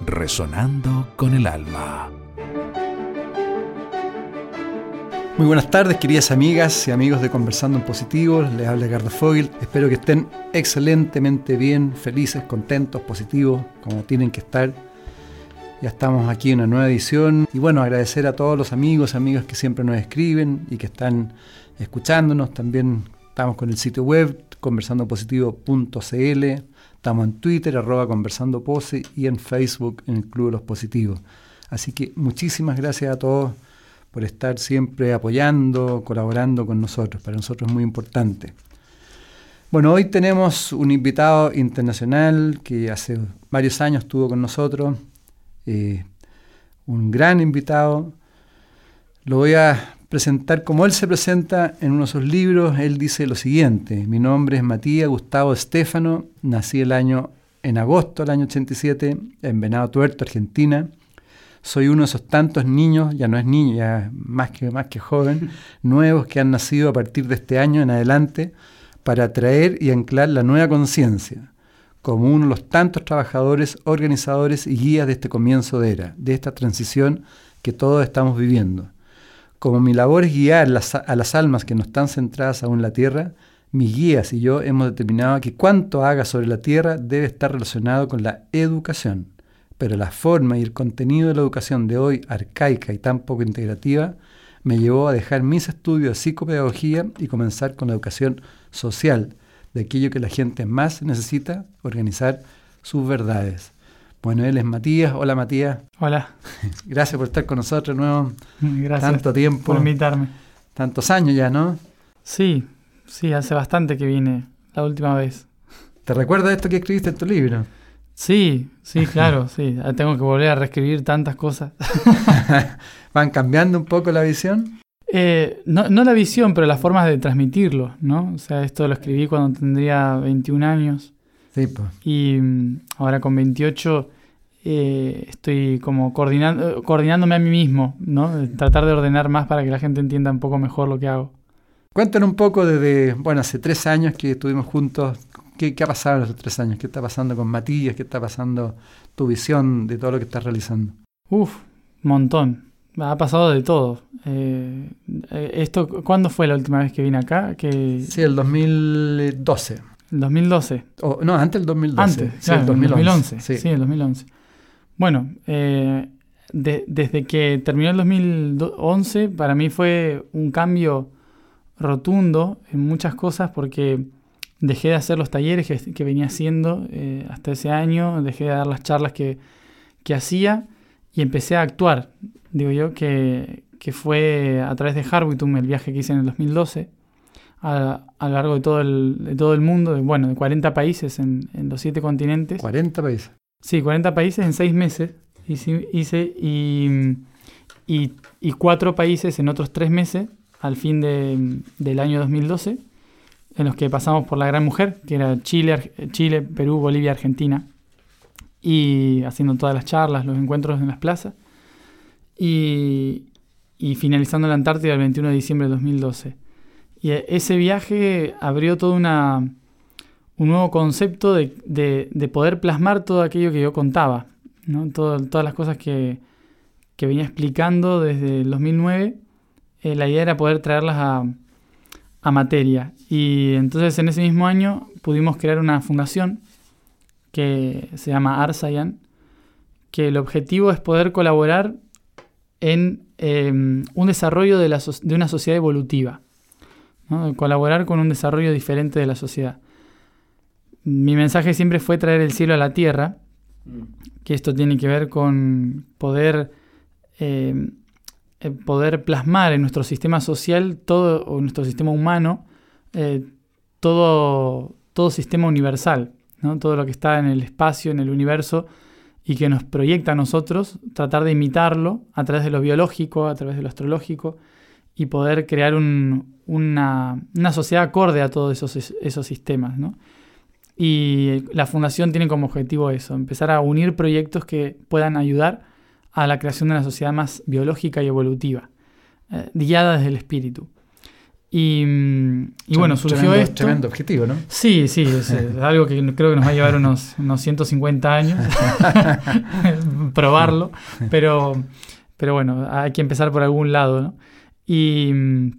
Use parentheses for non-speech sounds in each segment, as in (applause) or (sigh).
resonando con el alma. Muy buenas tardes, queridas amigas y amigos de Conversando en Positivo. Les habla Edgardo Fogel. Espero que estén excelentemente bien, felices, contentos, positivos, como tienen que estar. Ya estamos aquí en una nueva edición. Y bueno, agradecer a todos los amigos, amigas que siempre nos escriben y que están escuchándonos. También estamos con el sitio web conversandopositivo.cl. Estamos en Twitter, arroba conversandopose y en Facebook en el Club de los Positivos. Así que muchísimas gracias a todos por estar siempre apoyando, colaborando con nosotros. Para nosotros es muy importante. Bueno, hoy tenemos un invitado internacional que hace varios años estuvo con nosotros, eh, un gran invitado. Lo voy a presentar como él se presenta en uno de sus libros. Él dice lo siguiente, mi nombre es Matías Gustavo Estefano, nací el año en agosto del año 87 en Venado Tuerto, Argentina soy uno de esos tantos niños, ya no es niño, ya más que, más que joven, (laughs) nuevos que han nacido a partir de este año en adelante para traer y anclar la nueva conciencia, como uno de los tantos trabajadores, organizadores y guías de este comienzo de era, de esta transición que todos estamos viviendo. Como mi labor es guiar a las almas que no están centradas aún en la Tierra, mis guías y yo hemos determinado que cuanto haga sobre la Tierra debe estar relacionado con la educación pero la forma y el contenido de la educación de hoy, arcaica y tan poco integrativa, me llevó a dejar mis estudios de psicopedagogía y comenzar con la educación social, de aquello que la gente más necesita, organizar sus verdades. Bueno, él es Matías. Hola Matías. Hola. (laughs) Gracias por estar con nosotros de nuevo. Gracias. Tanto tiempo. Por invitarme. Tantos años ya, ¿no? Sí, sí, hace bastante que vine la última vez. ¿Te recuerdas esto que escribiste en tu libro? Sí, sí, (laughs) claro, sí. Ah, tengo que volver a reescribir tantas cosas. (laughs) ¿Van cambiando un poco la visión? Eh, no, no, la visión, pero las formas de transmitirlo, ¿no? O sea, esto lo escribí cuando tendría 21 años. Sí, pues. Y mm, ahora con 28 eh, estoy como coordinando, coordinándome a mí mismo, ¿no? Tratar de ordenar más para que la gente entienda un poco mejor lo que hago. Cuéntanos un poco desde, bueno, hace tres años que estuvimos juntos ¿Qué, ha pasado en los tres años? ¿Qué está pasando con Matías? ¿Qué está pasando tu visión de todo lo que estás realizando? Uf, montón. Ha pasado de todo. Eh, eh, esto, ¿Cuándo fue la última vez que vine acá? Que... Sí, el 2012. ¿El 2012? no, antes del 2012. Antes, sí, el 2011. Sí. el 2011. Bueno, eh, desde que terminó el 2011, para mí fue un cambio rotundo en muchas cosas porque dejé de hacer los talleres que, venía haciendo eh, hasta ese año, dejé de dar las charlas que, hacía y empecé a actuar. Digo yo que, fue a través de Harwitum, el viaje que hice en el 2012, a, a lo largo de todo el, de todo el mundo, de, bueno, de 40 países en, los siete continentes. ¿40 países? Sí, 40 países en seis meses hice, hice y, y, cuatro países en otros tres meses al fin del año 2012 en los que pasamos por la Gran Mujer, que era Chile, Chile, Perú, Bolivia, Argentina, y haciendo todas las charlas, los encuentros en las plazas, y, finalizando la Antártida el 21 de diciembre de 2012. Y ese viaje abrió todo un nuevo concepto de, poder plasmar todo aquello que yo contaba, ¿no? todas las cosas que, venía explicando desde el 2009. Eh, la idea era poder traerlas a, materia. Y entonces en ese mismo año pudimos crear una fundación que se llama Arsayan, que el objetivo es poder colaborar en em, un desarrollo de, una sociedad evolutiva, colaborar con un desarrollo diferente de la sociedad. Mi mensaje siempre fue traer el cielo a la tierra, que esto tiene que ver con poder em, eh, poder plasmar en nuestro sistema social todo, o nuestro sistema humano, eh, todo, todo sistema universal, ¿no? todo lo que está en el espacio, en el universo, y que nos proyecta a nosotros, tratar de imitarlo a través de lo biológico, a través de lo astrológico, y poder crear una, sociedad acorde a todos esos, esos sistemas. Y la fundación tiene como objetivo eso, empezar a unir proyectos que puedan ayudar a la creación de una sociedad más biológica y evolutiva, eh, guiada desde el espíritu. Y, mm, bueno, surgió esto. Tremendo objetivo, ¿no? Sí, sí, es, (laughs) algo que creo que nos va a llevar unos, unos 150 años (laughs) (laughs) probarlo, pero, pero bueno, hay que empezar por algún lado, ¿no? Y, mm,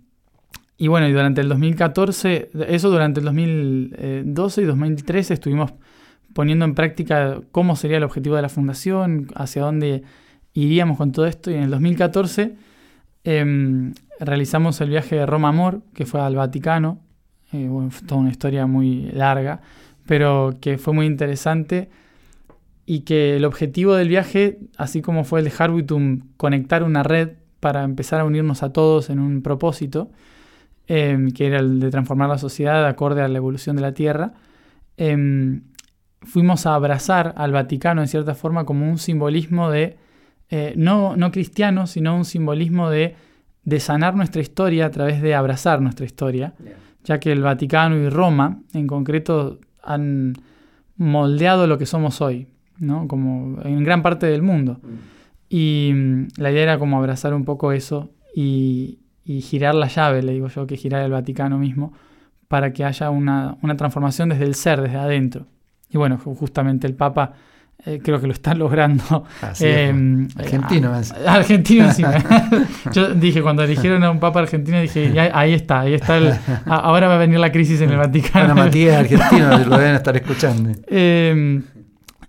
y bueno, y durante el 2014, eso durante el 2012 y 2013 estuvimos poniendo en práctica cómo sería el objetivo de la fundación, hacia dónde iríamos con todo esto. Y en el 2014 em, realizamos el viaje de Roma Amor, que fue al Vaticano. Eh, bueno, fue toda una historia muy larga, pero que fue muy interesante. Y que el objetivo del viaje, así como fue el de Harwitum, conectar una red para empezar a unirnos a todos en un propósito, em, que era el de transformar la sociedad acorde a la evolución de la Tierra, em, fuimos a abrazar al Vaticano en cierta forma como un simbolismo de, eh, no, no cristiano, sino un simbolismo de, de, sanar nuestra historia a través de abrazar nuestra historia, ya que el Vaticano y Roma en concreto han moldeado lo que somos hoy, ¿no? como en gran parte del mundo. Mm. Y mm, la idea era como abrazar un poco eso y, girar la llave, le digo yo, que girar el Vaticano mismo, para que haya una, transformación desde el ser, desde adentro. Y bueno, justamente el Papa eh, creo que lo está (laughs) logrando. Eh, argentino. argentino encima. (laughs) (laughs) Yo dije, cuando eligieron a un Papa argentino, dije, ahí está, ahí está. El, ahora va a venir la crisis en el Vaticano. Ana Matías, argentino, lo deben estar escuchando. Eh,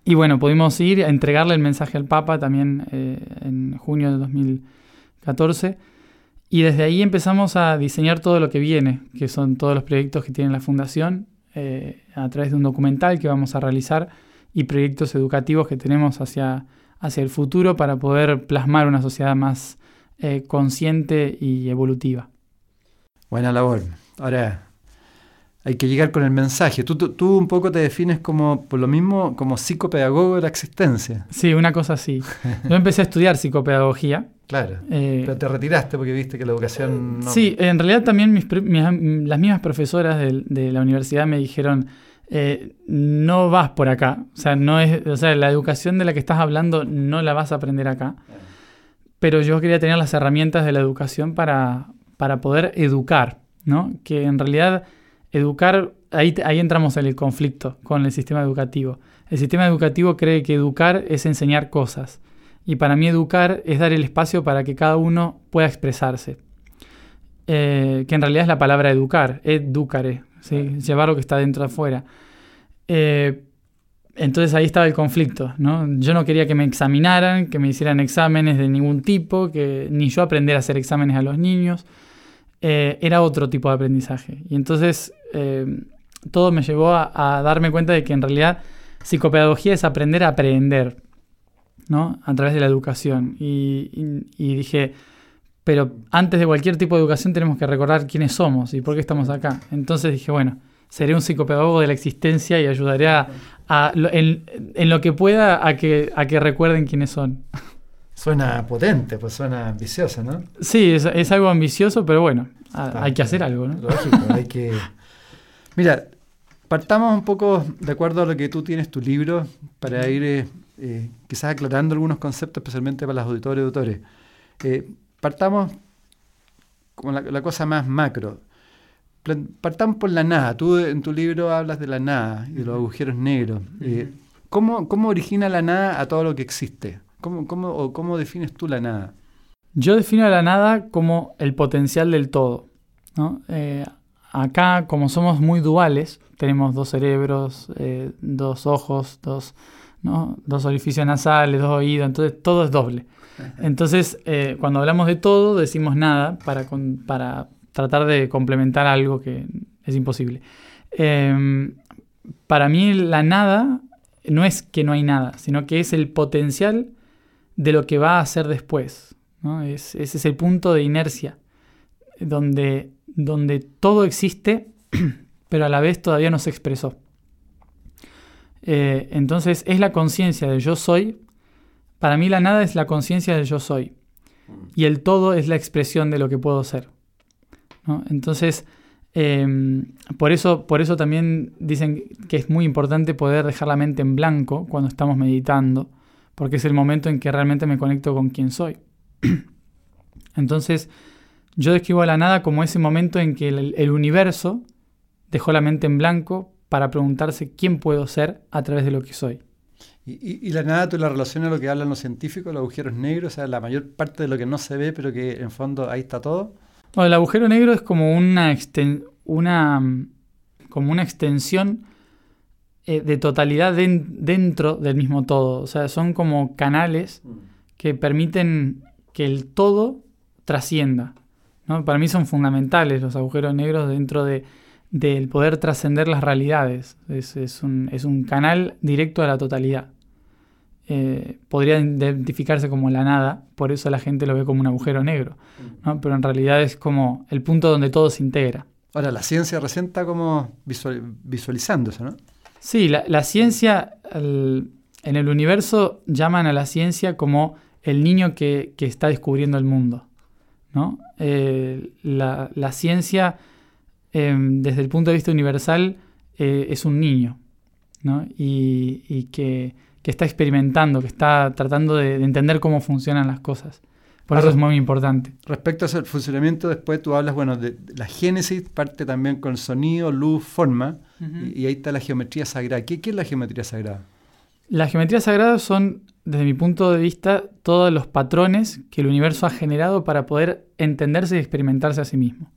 y bueno, pudimos ir a entregarle el mensaje al Papa también eh, en junio de 2014. Y desde ahí empezamos a diseñar todo lo que viene, que son todos los proyectos que tiene la Fundación, eh, a través de un documental que vamos a realizar y proyectos educativos que tenemos hacia, hacia el futuro para poder plasmar una sociedad más eh, consciente y evolutiva. Buena labor. Ahora, hay que llegar con el mensaje. Tú, tú, un poco te defines como, por lo mismo, como psicopedagogo de la existencia. Sí, una cosa así. Yo empecé a estudiar psicopedagogía. Claro. Eh, pero te retiraste porque viste que la educación no... Sí, en realidad también mis, las mismas profesoras de, la universidad me dijeron, eh, no vas por acá. O sea, no es, o sea, la educación de la que estás hablando no la vas a aprender acá. Pero yo quería tener las herramientas de la educación para, para poder educar, ¿no? Que en realidad Educar, ahí, ahí entramos en el conflicto con el sistema educativo. El sistema educativo cree que educar es enseñar cosas. Y para mí educar es dar el espacio para que cada uno pueda expresarse. Eh, que en realidad es la palabra educar, educare, ¿sí? llevar lo que está dentro de afuera. Eh, entonces ahí estaba el conflicto, ¿no? Yo no quería que me examinaran, que me hicieran exámenes de ningún tipo, que ni yo aprender a hacer exámenes a los niños. Eh, era otro tipo de aprendizaje. Y entonces eh, todo me llevó a, darme cuenta de que en realidad psicopedagogía es aprender a aprender, ¿no? A través de la educación. Y, dije, pero antes de cualquier tipo de educación tenemos que recordar quiénes somos y por qué estamos acá. Entonces dije, bueno, seré un psicopedagogo de la existencia y ayudaré a, en, en, lo que pueda a que, a que recuerden quiénes son. (laughs) Suena potente, pues suena ambicioso, ¿no? Sí, es, algo ambicioso, pero bueno, hay que hacer algo, ¿no? Lógico, hay que... (laughs) Mira, partamos un poco de acuerdo a lo que tú tienes tu libro para ir eh, eh, quizás aclarando algunos conceptos, especialmente para los auditores y autores. Eh, partamos con la, cosa más macro. Partamos por la nada. Tú en tu libro hablas de la nada y de los agujeros negros. ¿cómo, ¿Cómo origina la nada a todo lo que existe? ¿Cómo, cómo, cómo defines tú la nada? Yo defino la nada como el potencial del todo. Eh, acá, como somos muy duales, tenemos dos cerebros, eh, dos ojos, dos, dos orificios nasales, dos oídos, entonces todo es doble. Entonces, eh, cuando hablamos de todo, decimos nada para, para tratar de complementar algo que es imposible. Em, para mí la nada no es que no hay nada, sino que es el potencial de lo que va a hacer después. ese es el punto de inercia, donde, donde todo existe, (clears throat) pero a la vez todavía no se expresó. Eh, entonces es la conciencia de yo soy Para mí la nada es la conciencia del yo soy. Y el todo es la expresión de lo que puedo ser. Entonces, em, por, eso, por eso también dicen que es muy importante poder dejar la mente en blanco cuando estamos meditando, porque es el momento en que realmente me conecto con quien soy. (clears throat) Entonces, yo describo a la nada como ese momento en que el universo dejó la mente en blanco para preguntarse quién puedo ser a través de lo que soy. Y, la nada tú la relacionas a lo que hablan los científicos, los agujeros negros, o sea, la mayor parte de lo que no se ve, pero que en fondo ahí está todo. Bueno, el agujero negro es como una, una, como una extensión eh, de totalidad dentro del mismo todo. O sea, son como canales mm. que permiten que el todo trascienda. ¿no? Para mí son fundamentales los agujeros negros dentro de, del poder trascender las realidades. Es, un, es, un, canal directo a la totalidad. Eh, podría identificarse como la nada, por eso la gente lo ve como un agujero negro, ¿no? pero en realidad es como el punto donde todo se integra. Ahora, la ciencia recién está como visualizando eso, ¿no? Sí, la, ciencia, en el universo llaman a la ciencia como el niño que, está descubriendo el mundo. ¿no? Eh, la, ciencia, em, desde el punto de vista universal, eh, es un niño, ¿no? y que que está experimentando, que está tratando de, entender cómo funcionan las cosas. Por eso es muy importante. Respecto al funcionamiento, después tú hablas, bueno, de, la génesis, parte también con sonido, luz, forma, y, ahí está la geometría sagrada. ¿Qué, es la geometría sagrada? Las geometrías sagradas son, desde mi punto de vista, todos los patrones que el universo ha generado para poder entenderse y experimentarse a sí mismo.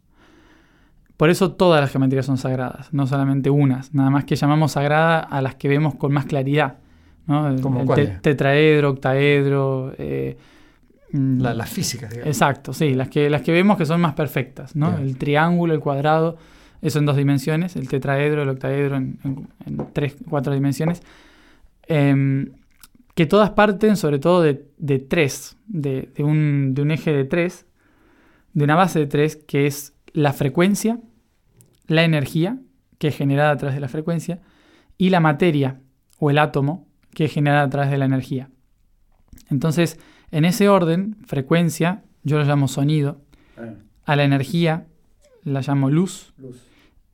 Por eso todas las geometrías son sagradas, no solamente unas, nada más que llamamos sagrada a las que vemos con más claridad el, tetraedro, octaedro. Eh, mm, las físicas, digamos. Exacto, sí, las que, las que vemos que son más perfectas, ¿no? El triángulo, el cuadrado, eso en dos dimensiones, el tetraedro, el octaedro en, tres, cuatro dimensiones. Em, que todas parten sobre todo de, tres, de, un, de un eje de tres, de una base de tres, que es la frecuencia, la energía, que es generada a través de la frecuencia, y la materia o el átomo, que es generada a través de la energía. Entonces, en ese orden, frecuencia, yo lo llamo sonido, a la energía la llamo luz,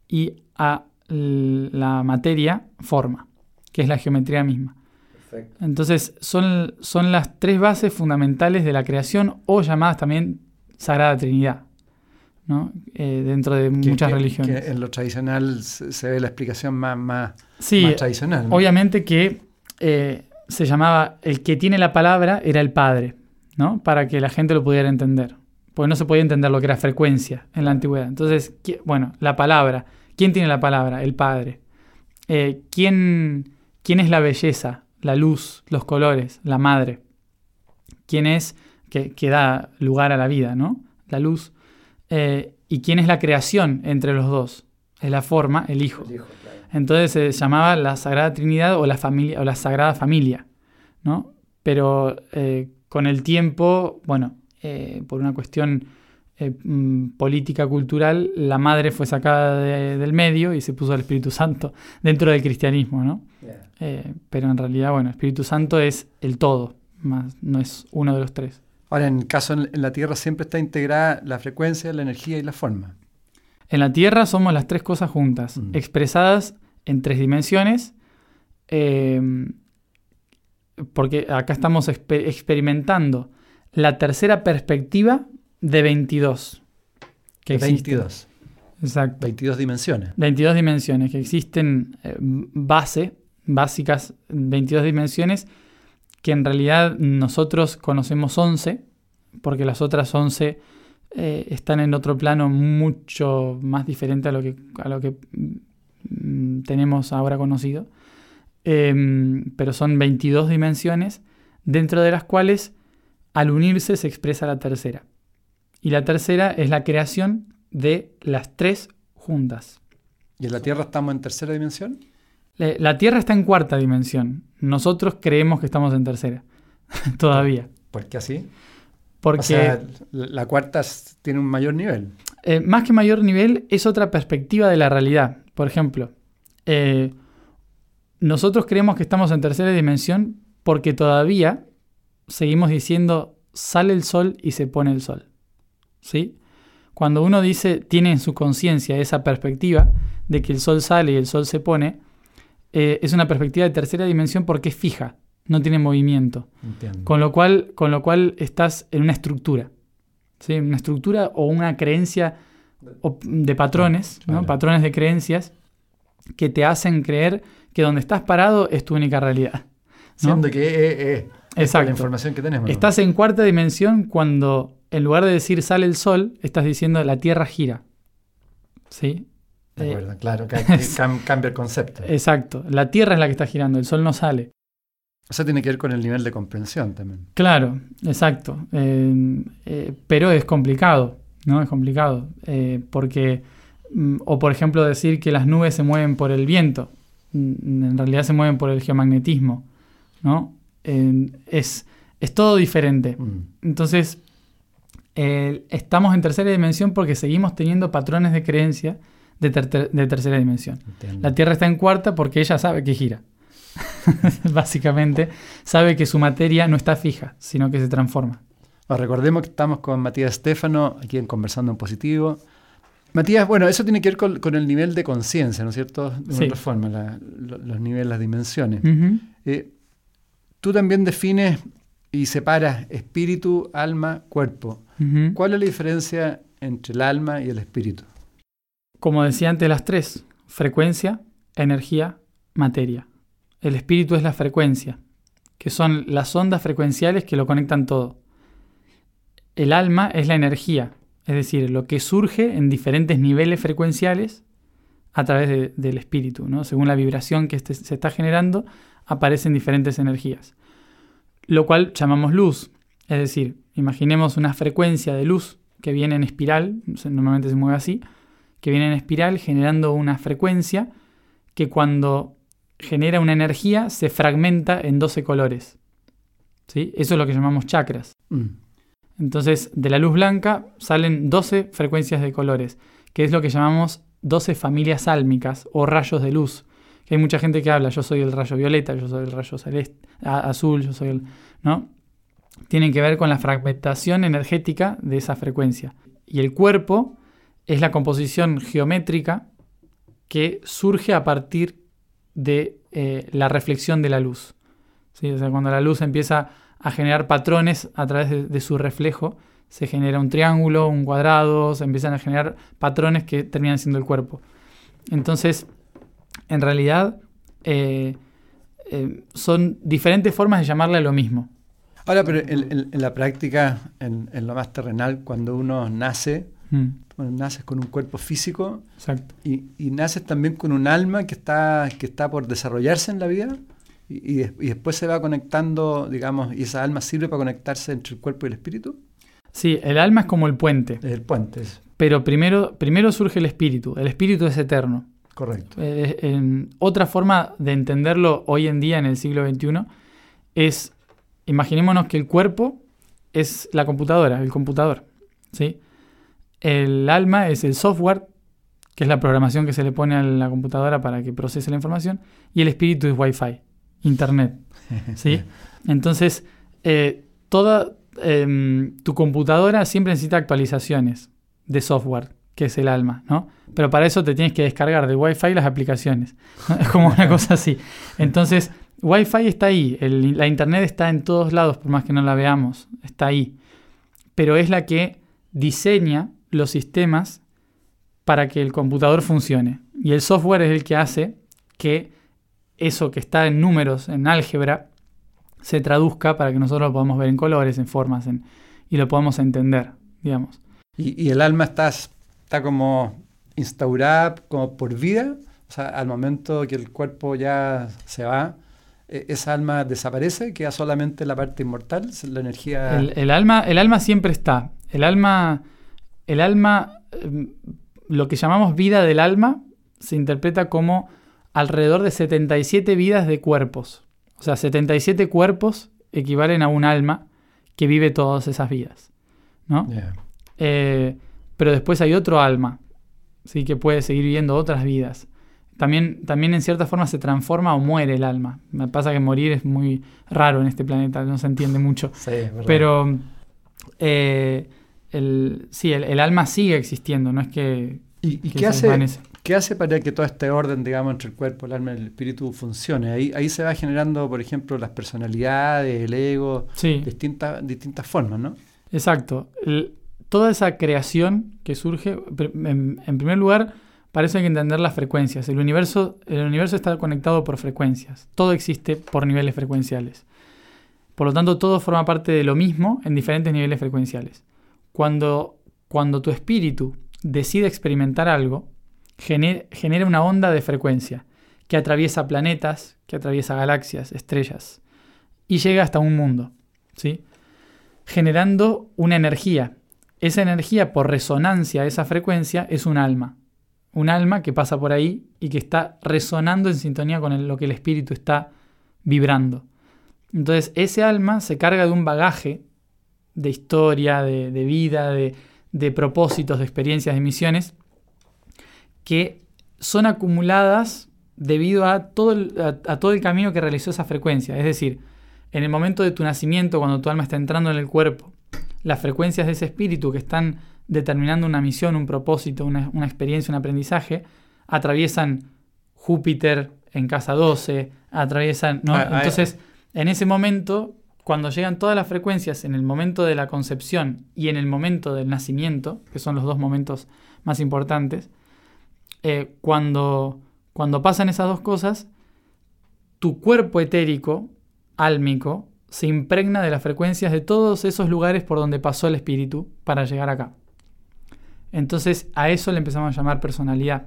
y a la materia forma, que es la geometría misma. Entonces, son, son las tres bases fundamentales de la creación o llamadas también Sagrada Trinidad. ¿No? Eh, dentro de muchas religiones. en lo tradicional se ve la explicación más, más, sí, tradicional. Obviamente que eh, se llamaba, el que tiene la palabra era el padre, ¿no? Para que la gente lo pudiera entender. Porque no se podía entender lo que era frecuencia en la antigüedad. Entonces, bueno, la palabra. ¿Quién tiene la palabra? El padre. Eh, ¿quién, ¿Quién es la belleza, la luz, los colores? La madre. ¿Quién es que, que da lugar a la vida, ¿no? La luz. Eh, ¿Y quién es la creación entre los dos? Es la forma, el hijo. El hijo entonces se llamaba la Sagrada Trinidad o la, familia, o la Sagrada Familia, ¿no? Pero eh, con el tiempo, bueno, eh, por una cuestión mm, política, cultural, la madre fue sacada del medio y se puso el Espíritu Santo dentro del cristianismo, ¿no? pero en realidad, bueno, el Espíritu Santo es el todo, más, no es uno de los tres. Ahora, en el caso en la Tierra siempre está integrada la frecuencia, la energía y la forma. En la Tierra somos las tres cosas juntas, mm. expresadas en tres dimensiones, em, porque acá estamos experimentando la tercera perspectiva de 22. Que 22. Exacto. 22 dimensiones. 22 dimensiones, que existen eh, base, básicas 22 dimensiones, que en realidad nosotros conocemos 11, porque las otras 11 eh, están en otro plano mucho más diferente a lo que, Mm, tenemos ahora conocido, em, pero son 22 dimensiones, dentro de las cuales al unirse se expresa la tercera. Y la tercera es la creación de las tres juntas. ¿Y en la Tierra estamos en tercera dimensión? La Tierra está en cuarta dimensión. Nosotros creemos que estamos en tercera. (laughs) Todavía. ¿Por qué así? Porque. la cuarta tiene un mayor nivel. Eh, más que mayor nivel, es otra perspectiva de la realidad. Por ejemplo, eh, nosotros creemos que estamos en tercera dimensión porque todavía seguimos diciendo sale el sol y se pone el sol. ¿Sí? Cuando uno dice, tiene en su conciencia esa perspectiva de que el sol sale y el sol se pone, eh, es una perspectiva de tercera dimensión porque es fija, no tiene movimiento. Con lo, cual, con lo cual estás en una estructura. ¿sí? Una estructura o una creencia de patrones, patrones de creencias que te hacen creer que donde estás parado es tu única realidad. Siendo que es la información que tenemos. Estás en cuarta dimensión cuando en lugar de decir sale el sol, estás diciendo la Tierra gira. ¿Sí? De acuerdo, eh, claro, (laughs) cambia el concepto. Exacto, la Tierra es la que está girando, el sol no sale. O sea, tiene que ver con el nivel de comprensión también. Claro, exacto. Eh, eh, pero es complicado, ¿no? Es complicado. porque, mm, o por ejemplo, decir que las nubes se mueven por el viento. Mm, en realidad se mueven por el geomagnetismo, ¿no? es, es todo diferente. Mm. Entonces, estamos en tercera dimensión porque seguimos teniendo patrones de creencia de, tercera dimensión. La Tierra está en cuarta porque ella sabe que gira. (laughs) Básicamente, sabe que su materia no está fija, sino que se transforma. recordemos que estamos con Matías Estefano, aquí en Conversando en Positivo. Matías, bueno, eso tiene que ver con, el nivel de conciencia, ¿no es cierto? De otra forma, los niveles, las dimensiones. Eh, tú también defines y separas espíritu, alma, cuerpo. ¿Cuál es la diferencia entre el alma y el espíritu? Como decía antes, las tres, frecuencia, energía, materia. El espíritu es la frecuencia, que son las ondas frecuenciales que lo conectan todo. El alma es la energía, es decir, lo que surge en diferentes niveles frecuenciales a través del espíritu. ¿no? Según la vibración que este, se está generando, aparecen diferentes energías. Lo cual llamamos luz, es decir, Imaginemos una frecuencia de luz que viene en espiral, normalmente se mueve así, que viene en espiral generando una frecuencia que cuando genera una energía se fragmenta en 12 colores. ¿Sí? Eso es lo que llamamos chakras. Mm. Entonces, de la luz blanca salen 12 frecuencias de colores, que es lo que llamamos 12 familias álmicas o rayos de luz. Que hay mucha gente que habla, yo soy el rayo violeta, yo soy el rayo celeste, azul, yo soy el... ¿no? tienen que ver con la fragmentación energética de esa frecuencia. Y el cuerpo es la composición geométrica que surge a partir de eh, la reflexión de la luz. O sea, cuando la luz empieza a generar patrones a través de, su reflejo, se genera un triángulo, un cuadrado, se empiezan a generar patrones que terminan siendo el cuerpo. Entonces, en realidad, eh, eh, son diferentes formas de llamarle a lo mismo. Ahora, pero en, la práctica, en, lo más terrenal, cuando uno nace, mm. naces con un cuerpo físico Y, naces también con un alma que está, que está por desarrollarse en la vida y, después se va conectando, digamos, y esa alma sirve para conectarse entre el cuerpo y el espíritu. Sí, el alma es como el puente. Es el puente. Pero primero, primero surge el espíritu. El espíritu es eterno. Correcto. Eh, otra forma de entenderlo hoy en día en el siglo XXI es imaginémonos que el cuerpo es la computadora, el computador. ¿sí? El alma es el software, que es la programación que se le pone a la computadora para que procese la información, y el espíritu es Wi-Fi, Internet. (laughs) ¿sí? Entonces, eh, toda em, tu computadora siempre necesita actualizaciones de software, que es el alma, ¿no? Pero para eso te tienes que descargar de Wi-Fi las aplicaciones. Es como una cosa así. Entonces, Wi-Fi está ahí, la Internet está en todos lados, por más que no la veamos, está ahí. Pero es la que diseña los sistemas para que el computador funcione. Y el software es el que hace que eso que está en números, en álgebra, se traduzca para que nosotros lo podamos ver en colores, en formas, y lo podamos entender, digamos. ¿Y, el alma está, está como instaurada como por vida? O sea, al momento que el cuerpo ya se va, e, esa alma desaparece, queda solamente la parte inmortal, la energía... El, alma, el alma siempre está. El alma, el alma, em, lo que llamamos vida del alma, se interpreta como alrededor de 77 vidas de cuerpos. O sea, 77 cuerpos equivalen a un alma que vive todas esas vidas. ¿no? Eh, pero después hay otro alma, ¿sí? que puede seguir viviendo otras vidas. también, también en cierta forma se transforma o muere el alma. Me pasa que morir es muy raro en este planeta, no se entiende mucho. Sí. Pero eh, el, sí, el, el alma sigue existiendo, no es que, ¿Y, y qué, hace, desvanece. qué hace para que todo este orden, digamos, entre el cuerpo, el alma y el espíritu funcione? Ahí, ahí se va generando, por ejemplo, las personalidades, el ego, Sí, distintas, distintas formas, ¿no? exacto. El- toda esa creación que surge, en primer lugar, para eso hay que entender las frecuencias. El universo, el universo está conectado por frecuencias. Todo existe por niveles frecuenciales. Por lo tanto, todo forma parte de lo mismo en diferentes niveles frecuenciales. Cuando, cuando tu espíritu decide experimentar algo, gener- genera una onda de frecuencia que atraviesa planetas, que atraviesa galaxias, estrellas, y llega hasta un mundo, ¿sí? generando una energía. Esa energía, por resonancia a esa frecuencia, es un alma. Un alma que pasa por ahí y que está resonando en sintonía con lo que el espíritu está vibrando. Entonces, ese alma se carga de un bagaje de historia, de, de vida, de, de propósitos, de experiencias, de misiones, que son acumuladas debido a todo, el, a, a todo el camino que realizó esa frecuencia. Es decir, en el momento de tu nacimiento, cuando tu alma está entrando en el cuerpo, las frecuencias de ese espíritu que están determinando una misión, un propósito, una, una experiencia, un aprendizaje, atraviesan Júpiter en casa 12, atraviesan... ¿no? Ah, ah, Entonces, en ese momento, cuando llegan todas las frecuencias, en el momento de la concepción y en el momento del nacimiento, que son los dos momentos más importantes, eh, cuando, cuando pasan esas dos cosas, tu cuerpo etérico, álmico, se impregna de las frecuencias de todos esos lugares por donde pasó el espíritu para llegar acá. Entonces a eso le empezamos a llamar personalidad.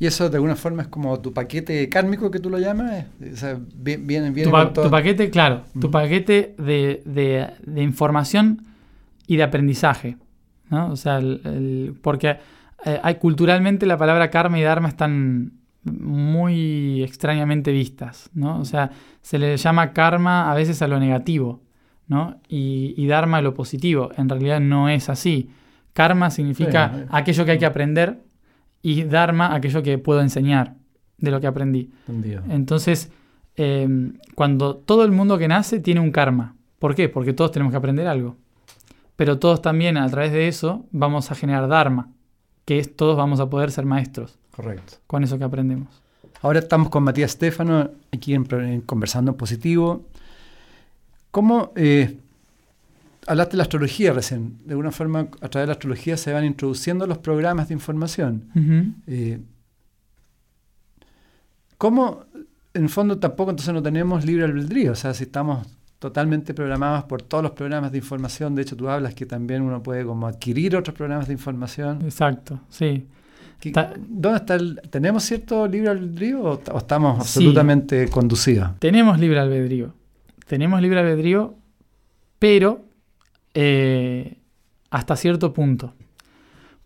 Y eso de alguna forma es como tu paquete kármico que tú lo llamas. O sea, vi- viene, viene Tu, pa- tu paquete, claro, tu paquete de, de- de información y de aprendizaje. ¿no? O sea, el- el- porque eh, hay, culturalmente la palabra karma y dharma están muy extrañamente vistas. ¿no? O sea, se le llama karma a veces a lo negativo ¿no? y, y dharma a lo positivo. En realidad no es así. Karma significa sí. aquello que hay que aprender y dharma aquello que puedo enseñar de lo que aprendí. Entendido. Entonces, eh, cuando todo el mundo que nace tiene un karma. ¿Por qué? Porque todos tenemos que aprender algo. Pero todos también a través de eso vamos a generar dharma, que es todos vamos a poder ser maestros Correcto. con eso que aprendemos. Ahora estamos con Matías Stefano, aquí en Conversando en Positivo. ¿Cómo eh, hablaste de la astrología recién? De alguna forma, a través de la astrología se van introduciendo los programas de información. Eh, ¿Cómo, en fondo, tampoco entonces no tenemos libre albedrío? O sea, si estamos totalmente programados por todos los programas de información, de hecho tú hablas que también uno puede como adquirir otros programas de información. Exacto, sí. ¿Qué- Ta- ¿Dónde está el, ¿Tenemos cierto libre albedrío o, o estamos Sí. absolutamente conducidos? Tenemos libre albedrío. Tenemos libre albedrío, pero eh, hasta cierto punto.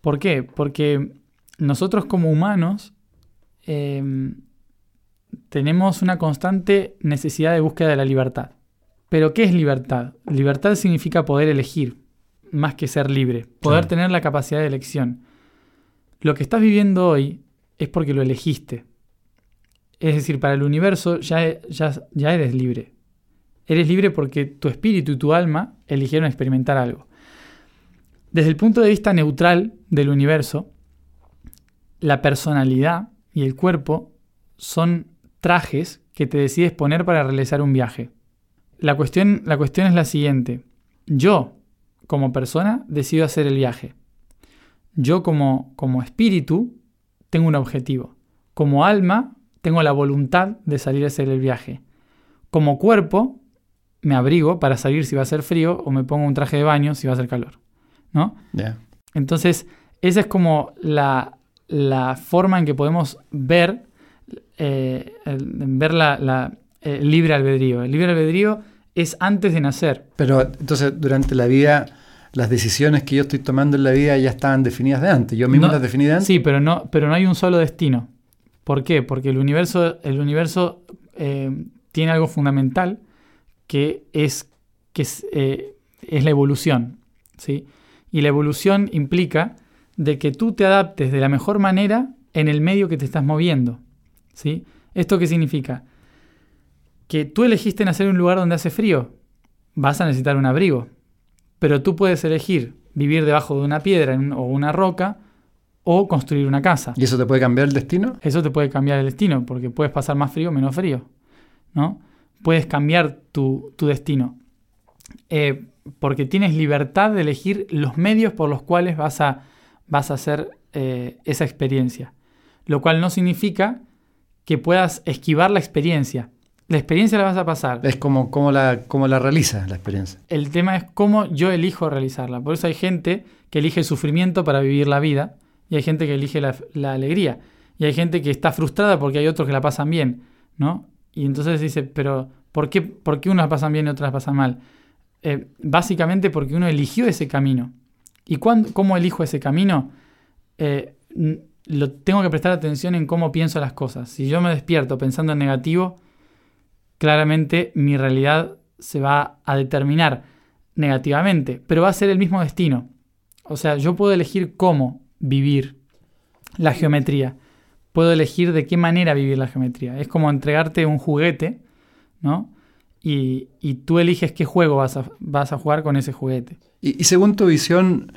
¿Por qué? Porque nosotros como humanos eh, tenemos una constante necesidad de búsqueda de la libertad. Pero ¿qué es libertad? Libertad significa poder elegir, más que ser libre. Poder tener la capacidad de elección. Lo que estás viviendo hoy es porque lo elegiste. Es decir, para el universo ya, ya, ya eres libre. Eres libre porque tu espíritu y tu alma eligieron experimentar algo. Desde el punto de vista neutral del universo, la personalidad y el cuerpo son trajes que te decides poner para realizar un viaje. La cuestión, la cuestión es la siguiente. Yo, como persona, decido hacer el viaje. Yo como, como espíritu tengo un objetivo. Como alma tengo la voluntad de salir a hacer el viaje. Como cuerpo me abrigo para salir si va a ser frío o me pongo un traje de baño si va a ser calor. ¿No? Entonces, esa es como la, la forma en que podemos ver, eh, el- ver la, la- el libre albedrío. El libre albedrío es antes de nacer. Pero entonces durante la vida, las decisiones que yo estoy tomando en la vida ya estaban definidas de antes. Yo mismo No, las definí de antes. Sí, pero no, pero no hay un solo destino. ¿Por qué? Porque el universo, el universo eh, tiene algo fundamental que es, que es, eh, es la evolución. ¿sí? Y la evolución implica de que tú te adaptes de la mejor manera en el medio que te estás moviendo. ¿sí? ¿Esto qué significa? Que tú elegiste nacer en un lugar donde hace frío, vas a necesitar un abrigo, pero tú puedes elegir vivir debajo de una piedra o una roca o construir una casa. ¿Y eso te puede cambiar el destino? Eso te puede cambiar el destino, porque puedes pasar más frío o menos frío, ¿no? Puedes cambiar tu, destino. Eh, porque tienes libertad de elegir los medios por los cuales vas a, vas a hacer eh, esa experiencia. Lo cual no significa que puedas esquivar la experiencia. La experiencia la vas a pasar. Es como, como, la, como la realizas la experiencia. El tema es cómo yo elijo realizarla. Por eso hay gente que elige el sufrimiento para vivir la vida y hay gente que elige la, alegría. Y hay gente que está frustrada porque hay otros que la pasan bien, ¿no? Y entonces dice, pero ¿por qué, por la pasan bien y otras pasan mal? Eh, básicamente porque uno eligió ese camino. ¿Y cómo elijo ese camino? Eh, lo tengo que prestar atención en cómo pienso las cosas. Si yo me despierto pensando en negativo, claramente mi realidad se va a determinar negativamente, pero va a ser el mismo destino. O sea, yo puedo elegir cómo vivir la geometría. Puedo elegir de qué manera vivir la geometría. Es como entregarte un juguete, ¿no? Y, tú eliges qué juego vas a, vas a jugar con ese juguete. Y, según tu visión,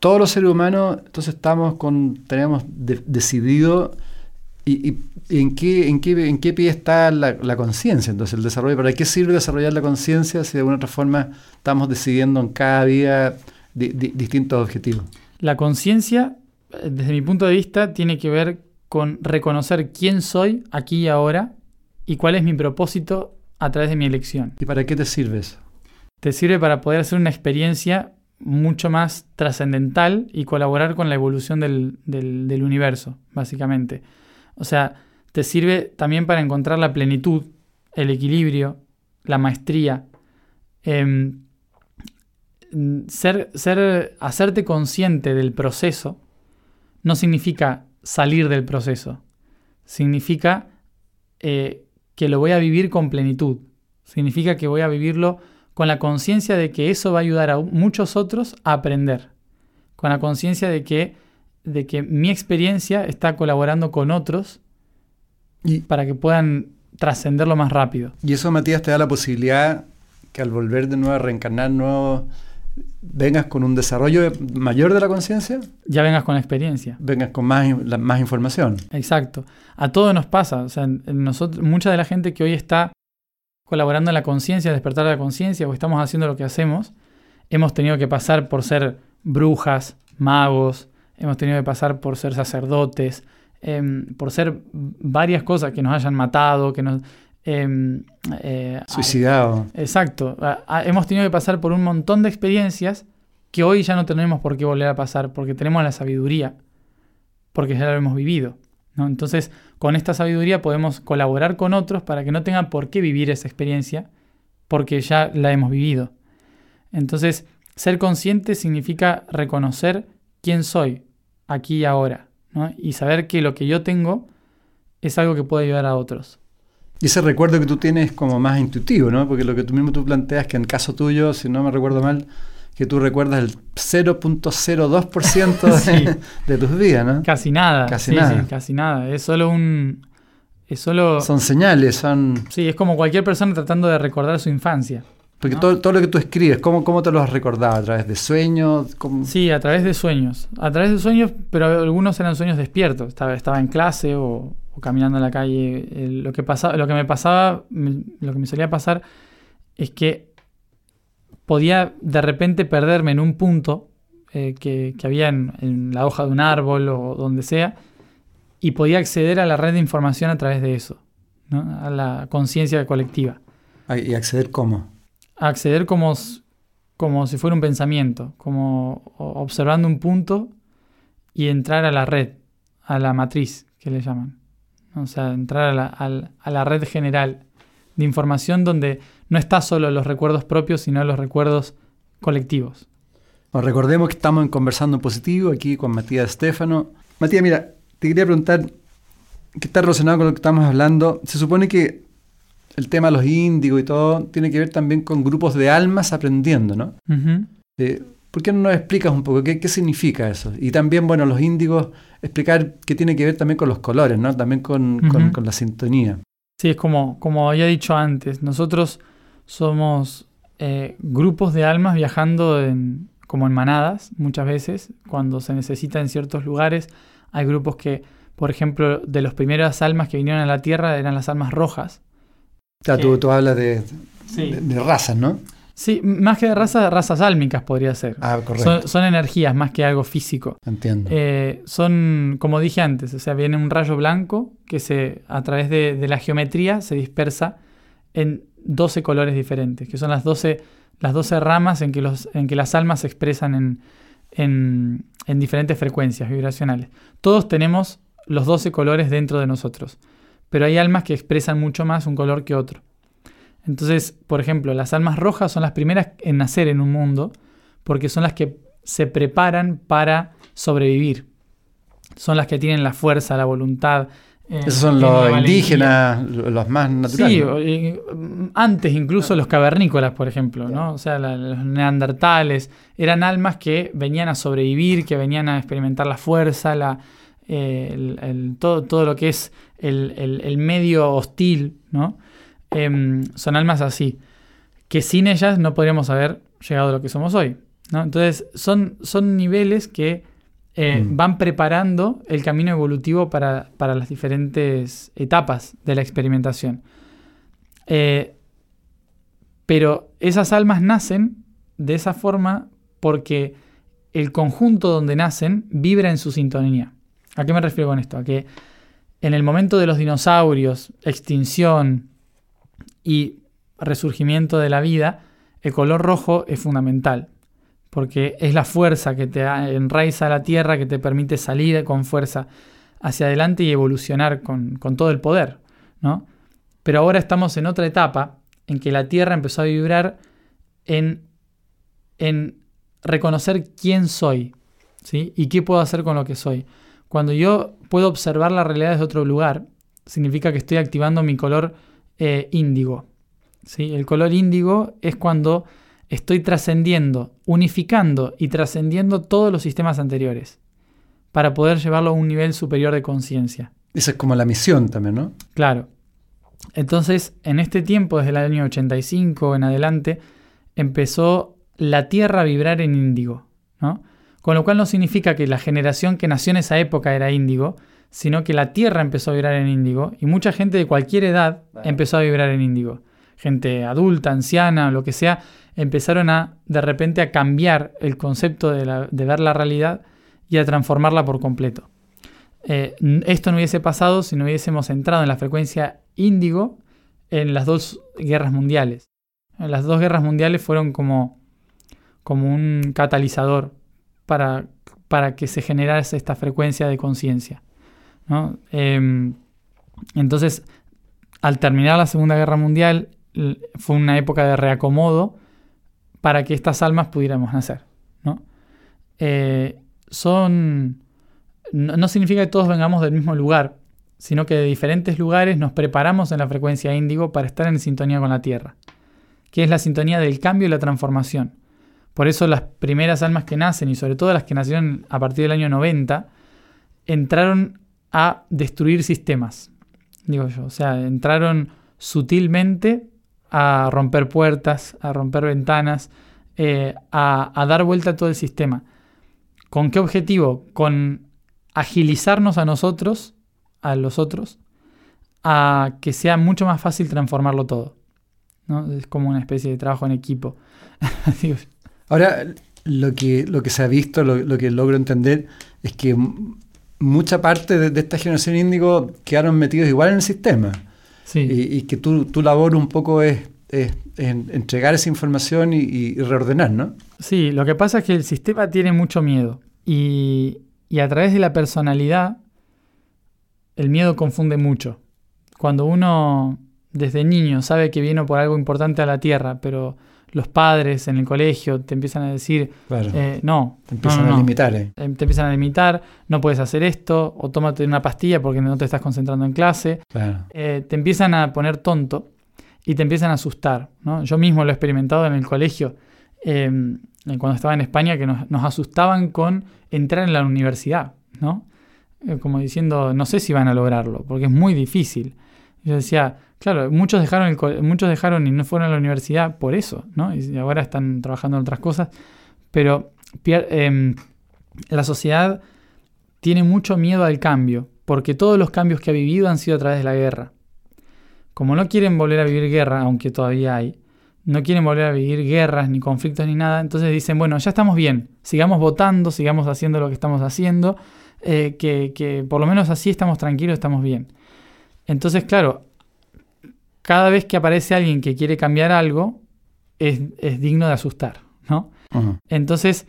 todos los seres humanos, entonces estamos con, tenemos decidido ¿Y, en, qué, en, qué, en qué pie está la, conciencia? Entonces, el desarrollo, ¿para qué sirve desarrollar la conciencia si de alguna otra forma estamos decidiendo en cada día distintos objetivos? La conciencia, desde mi punto de vista, tiene que ver con reconocer quién soy aquí y ahora y cuál es mi propósito a través de mi elección. ¿Y para qué te sirve eso? Te sirve para poder hacer una experiencia mucho más trascendental y colaborar con la evolución del, del universo, básicamente. O sea, te sirve también para encontrar la plenitud, el equilibrio, la maestría. Em, ser, ser, hacerte consciente del proceso no significa salir del proceso, significa eh, que lo voy a vivir con plenitud, significa que voy a vivirlo con la conciencia de que eso va a ayudar a muchos otros a aprender, con la conciencia de que de que mi experiencia está colaborando con otros y, para que puedan trascenderlo más rápido. Y eso, Matías, te da la posibilidad que al volver de nuevo a reencarnar nuevo, vengas con un desarrollo mayor de la conciencia. Ya vengas con la experiencia. Vengas con más, más información. Exacto. A todos nos pasa. O sea, nosotros, mucha de la gente que hoy está colaborando en la conciencia, despertar la conciencia, o estamos haciendo lo que hacemos, hemos tenido que pasar por ser brujas, magos, hemos tenido que pasar por ser sacerdotes, em, por ser varias cosas que nos hayan matado, que nos... Eh, eh, Suicidado. Exacto. hemos tenido que pasar por un montón de experiencias que hoy ya no tenemos por qué volver a pasar, porque tenemos la sabiduría, porque ya lo hemos vivido. ¿no? Entonces, con esta sabiduría podemos colaborar con otros para que no tengan por qué vivir esa experiencia, porque ya la hemos vivido. Entonces, ser consciente significa reconocer quién soy aquí y ahora, ¿no? y saber que lo que yo tengo es algo que puede ayudar a otros. Y ese recuerdo que tú tienes es como más intuitivo, ¿no? Porque lo que tú mismo tú planteas que en caso tuyo, si no me recuerdo mal, que tú recuerdas el 0.02% de, de, tus días, ¿no? Casi nada. Casi nada. casi nada. Es solo un... Es solo... Son señales, son... Sí, es como cualquier persona tratando de recordar su infancia. Porque todo, todo, lo que tú escribes, ¿cómo, ¿cómo te lo has recordado? ¿A través de sueños? Sí, a través de sueños. A través de sueños, pero algunos eran sueños despiertos. Estaba, estaba en clase o, caminando en la calle. lo, que pasaba, lo que me pasaba, lo que me solía pasar es que podía de repente perderme en un punto eh, que, había en, la hoja de un árbol o donde sea y podía acceder a la red de información a través de eso, a la conciencia colectiva. ¿Y acceder cómo? Acceder como, como si fuera un pensamiento, como observando un punto y entrar a la red, a la matriz que le llaman. O sea, entrar a la, a la red general de información donde no está solo los recuerdos propios, sino los recuerdos colectivos. recordemos que estamos Conversando Positivo aquí con Matías Estefano. Matías, mira, te quería preguntar, ¿qué está relacionado con lo que estamos hablando? Se supone que el tema de los índigos y todo tiene que ver también con grupos de almas aprendiendo, ¿no? Eh, ¿Por qué no nos explicas un poco qué, qué significa eso? Y también, bueno, los índigos, explicar qué tiene que ver también con los colores, ¿no? También con, con- la sintonía. Sí, es como, como había dicho antes, nosotros somos eh, grupos de almas viajando en, como en manadas muchas veces, cuando se necesita en ciertos lugares. Hay grupos que, por ejemplo, de los primeras almas que vinieron a la Tierra eran las almas rojas. Sea, tú, hablas de, Sí. de, de razas, ¿no? Sí, más que de raza, razas álmicas podría ser. Ah, correcto. son, son energías más que algo físico. Entiendo. Eh, son, como dije antes, o sea, viene un rayo blanco que se, a través de, de la geometría se dispersa en 12 colores diferentes, que son las 12, las 12 ramas en que, los, en que las almas se expresan en, en, en diferentes frecuencias vibracionales. Todos tenemos los 12 colores dentro de nosotros, pero hay almas que expresan mucho más un color que otro. Entonces, por ejemplo, las almas rojas son las primeras en nacer en un mundo porque son las que se preparan para sobrevivir. Son las que tienen la fuerza, la voluntad. eh, Esos son los indígenas, lo- los más naturales. Sí, eh, antes incluso los cavernícolas, por ejemplo, ¿no? O sea, la- los neandertales eran almas que venían a sobrevivir, que venían a experimentar la fuerza, la, eh, el- el- todo, todo lo que es el, el- el medio hostil, ¿no? Em, son almas así, que sin ellas no podríamos haber llegado a lo que somos hoy, ¿no? Entonces, son, son niveles que eh, Mm. van preparando el camino evolutivo para, para las diferentes etapas de la experimentación. Eh, pero esas almas nacen de esa forma porque el conjunto donde nacen vibra en su sintonía. ¿A qué me refiero con esto? A que en el momento de los dinosaurios, extinción y resurgimiento de la vida, el color rojo es fundamental, porque es la fuerza que te enraiza a la tierra, que te permite salir con fuerza hacia adelante y evolucionar con, todo el poder, ¿no? Pero ahora estamos en otra etapa en que la tierra empezó a vibrar en, en reconocer quién soy, ¿sí? Y qué puedo hacer con lo que soy. Cuando yo puedo observar la realidad desde otro lugar, significa que estoy activando mi color eh, índigo. ¿sí? El color índigo es cuando estoy trascendiendo, unificando y trascendiendo todos los sistemas anteriores para poder llevarlo a un nivel superior de conciencia. Esa es como la misión también, ¿no? Claro. Entonces, en este tiempo, desde el año 85 en adelante, empezó la Tierra a vibrar en índigo, ¿no? Con lo cual no significa que la generación que nació en esa época era índigo, sino que la Tierra empezó a vibrar en índigo y mucha gente de cualquier edad empezó a vibrar en índigo. Gente adulta, anciana, lo que sea, empezaron a de repente a cambiar el concepto de, la- de ver la realidad y a transformarla por completo. Eh, esto no hubiese pasado si no hubiésemos entrado en la frecuencia índigo en las dos guerras mundiales. Las dos guerras mundiales fueron como, como un catalizador para, para que se generase esta frecuencia de conciencia. ¿no? Em, entonces, al terminar la Segunda Guerra Mundial, fue una época de reacomodo para que estas almas pudiéramos nacer. ¿no? Eh, son no significa que todos vengamos del mismo lugar, sino que de diferentes lugares nos preparamos en la frecuencia índigo para estar en sintonía con la Tierra, que es la sintonía del cambio y la transformación. Por eso las primeras almas que nacen, y sobre todo las que nacieron a partir del año 90, entraron a destruir sistemas, digo yo. O sea, entraron sutilmente a romper puertas, a romper ventanas, eh, a, dar vuelta a todo el sistema. ¿Con qué objetivo? Con agilizarnos a nosotros, a los otros, a que sea mucho más fácil transformarlo todo. ¿no? Es como una especie de trabajo en equipo. (laughs) Ahora, lo que, lo que se ha visto, lo, lo que logro entender, es que mucha parte de, de esta generación índigo quedaron metidos igual en el sistema. sí, Y, y que tu, tu labor un poco es, es en- entregar esa información y, y reordenar, ¿no? sí, lo que pasa es que el sistema tiene mucho miedo y, y a través de la personalidad el miedo confunde mucho. Cuando uno desde niño sabe que viene por algo importante a la Tierra, pero los padres en el colegio te empiezan a decir, Claro. eh, no, te empiezan no, no, a limitar. eh. Eh, te empiezan a limitar, no puedes hacer esto, o tómate una pastilla porque no te estás concentrando en clase. Claro. Eh, te empiezan a poner tonto y te empiezan a asustar. ¿no? Yo mismo lo he experimentado en el colegio. Eh, cuando estaba en España, que nos, nos asustaban con entrar en la universidad, ¿no? Eh, como diciendo, no sé si van a lograrlo, porque es muy difícil. Yo decía, claro, muchos dejaron, el muchos dejaron y no fueron a la universidad por eso, ¿no? Y ahora están trabajando en otras cosas. Pero em, la sociedad tiene mucho miedo al cambio, porque todos los cambios que ha vivido han sido a través de la guerra. Como no quieren volver a vivir guerra, aunque todavía hay, no quieren volver a vivir guerras, ni conflictos, ni nada, entonces dicen, bueno, ya estamos bien, sigamos votando, sigamos haciendo lo que estamos haciendo, eh, que por lo menos así estamos tranquilos, estamos bien. Entonces, claro, cada vez que aparece alguien que quiere cambiar algo, es, es digno de asustar, ¿no? Entonces,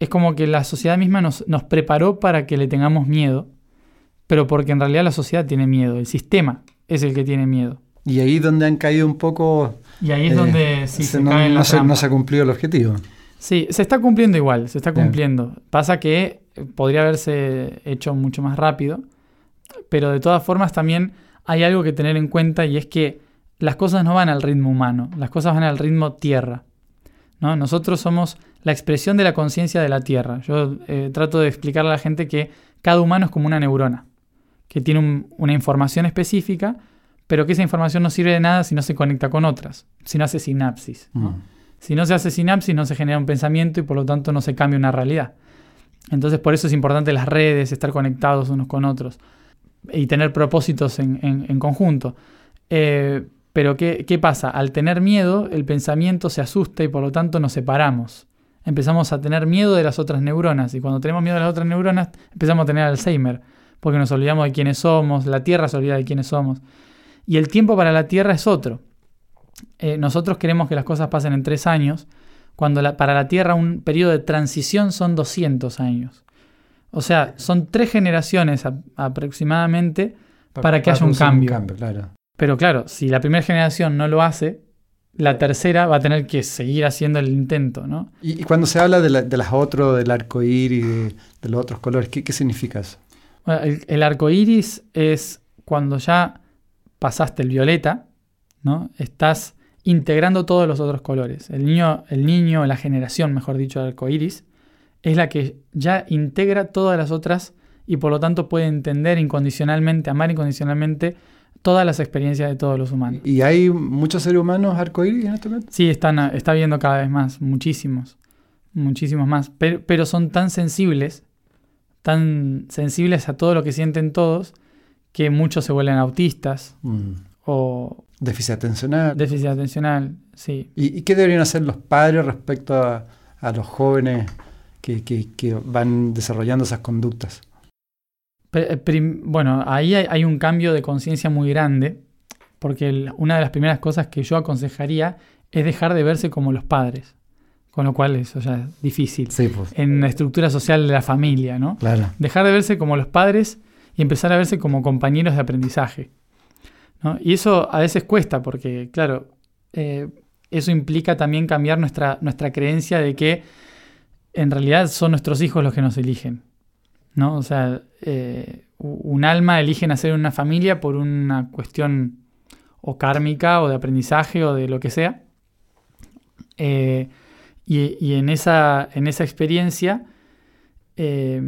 es como que la sociedad misma nos, nos preparó para que le tengamos miedo, pero porque en realidad la sociedad tiene miedo, el sistema es el que tiene miedo. Y ahí donde han caído un poco... Y ahí es eh, donde sí, se, no, se, no se ha cumplido el objetivo. Sí, se está cumpliendo igual, se está Bien. cumpliendo. Pasa que eh, podría haberse hecho mucho más rápido, pero de todas formas también hay algo que tener en cuenta y es que las cosas no van al ritmo humano, las cosas van al ritmo tierra. ¿no? Nosotros somos la expresión de la conciencia de la tierra. Yo eh, trato de explicarle a la gente que cada humano es como una neurona, que tiene un- una información específica, pero que esa información no sirve de nada si no se conecta con otras, si no hace sinapsis. Si no se hace sinapsis, no se genera un pensamiento y por lo tanto no se cambia una realidad. Entonces, por eso es importante las redes, estar conectados unos con otros y tener propósitos en, en- en conjunto. Eh, pero ¿qué, qué pasa? Al tener miedo, el pensamiento se asusta y por lo tanto nos separamos. Empezamos a tener miedo de las otras neuronas y cuando tenemos miedo de las otras neuronas empezamos a tener Alzheimer porque nos olvidamos de quiénes somos, la Tierra se olvida de quiénes somos. Y el tiempo para la Tierra es otro. Eh, nosotros queremos que las cosas pasen en tres años, cuando la- para la Tierra un periodo de transición son 200 años. O sea, son tres generaciones a- aproximadamente, Para que haya un producir cambio. claro. Pero claro, si la primera generación no lo hace, la tercera va a tener que seguir haciendo el intento, ¿no? Y, y cuando se habla de, la- de las otros, del arco iris, de, de los otros colores, ¿qué, qué significa eso? Bueno, el, el arco iris es cuando ya pasaste el violeta, ¿no? Estás integrando todos los otros colores. El niño, el niño, la generación, mejor dicho, del arco iris, es la que ya integra todas las otras y por lo tanto puede entender incondicionalmente, amar incondicionalmente todas las experiencias de todos los humanos. ¿Y hay muchos seres humanos arco iris en este momento? Sí, están, está viendo cada vez más, muchísimos, muchísimos más, pero, pero son tan sensibles, tan sensibles a todo lo que sienten todos, que muchos se vuelven autistas Mm. o Déficit atencional. déficit atencional, sí. ¿Y, y qué deberían hacer los padres respecto a, a los jóvenes que, que- que van desarrollando esas conductas? Eh, bueno, ahí hay, hay un cambio de conciencia muy grande, porque el- una de las primeras cosas que yo aconsejaría es dejar de verse como los padres, con lo cual eso ya es difícil. Sí, pues. En la estructura social de la familia, ¿no? Claro. dejar de verse como los padres y empezar a verse como compañeros de aprendizaje. ¿no? Y eso a veces cuesta porque, claro, eh, eso implica también cambiar nuestra, nuestra creencia de que en realidad son nuestros hijos los que nos eligen. ¿No? O sea, eh, un alma elige nacer en una familia por una cuestión o kármica o de aprendizaje o de lo que sea. Eh, y, y en, esa, en esa experiencia eh,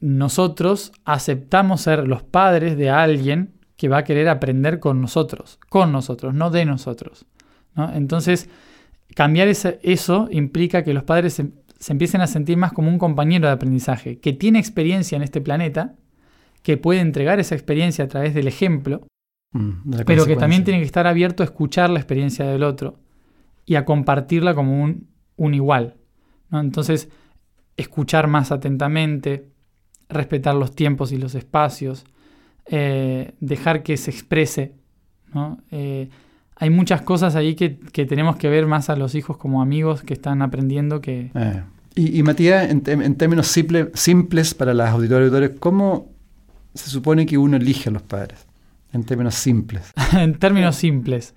nosotros aceptamos ser los padres de alguien que va a querer aprender con nosotros, con nosotros, no de nosotros. ¿no? Entonces, cambiar ese- eso implica que los padres se, empiecen a sentir más como un compañero de aprendizaje, que tiene experiencia en este planeta, que puede entregar esa experiencia a través del ejemplo, Mm, de pero que también tiene que estar abierto a escuchar la experiencia del otro y a compartirla como un, un igual. ¿no? Entonces, escuchar más atentamente, respetar los tiempos y los espacios, eh, dejar que se exprese. ¿no? Eh, hay muchas cosas ahí que, que tenemos que ver más a los hijos como amigos que están aprendiendo que... Eh, Y, y Matías, en, términos simple- simples para las auditoras y auditores, ¿cómo se supone que uno elige a los padres? En términos simples. (laughs) en términos simples.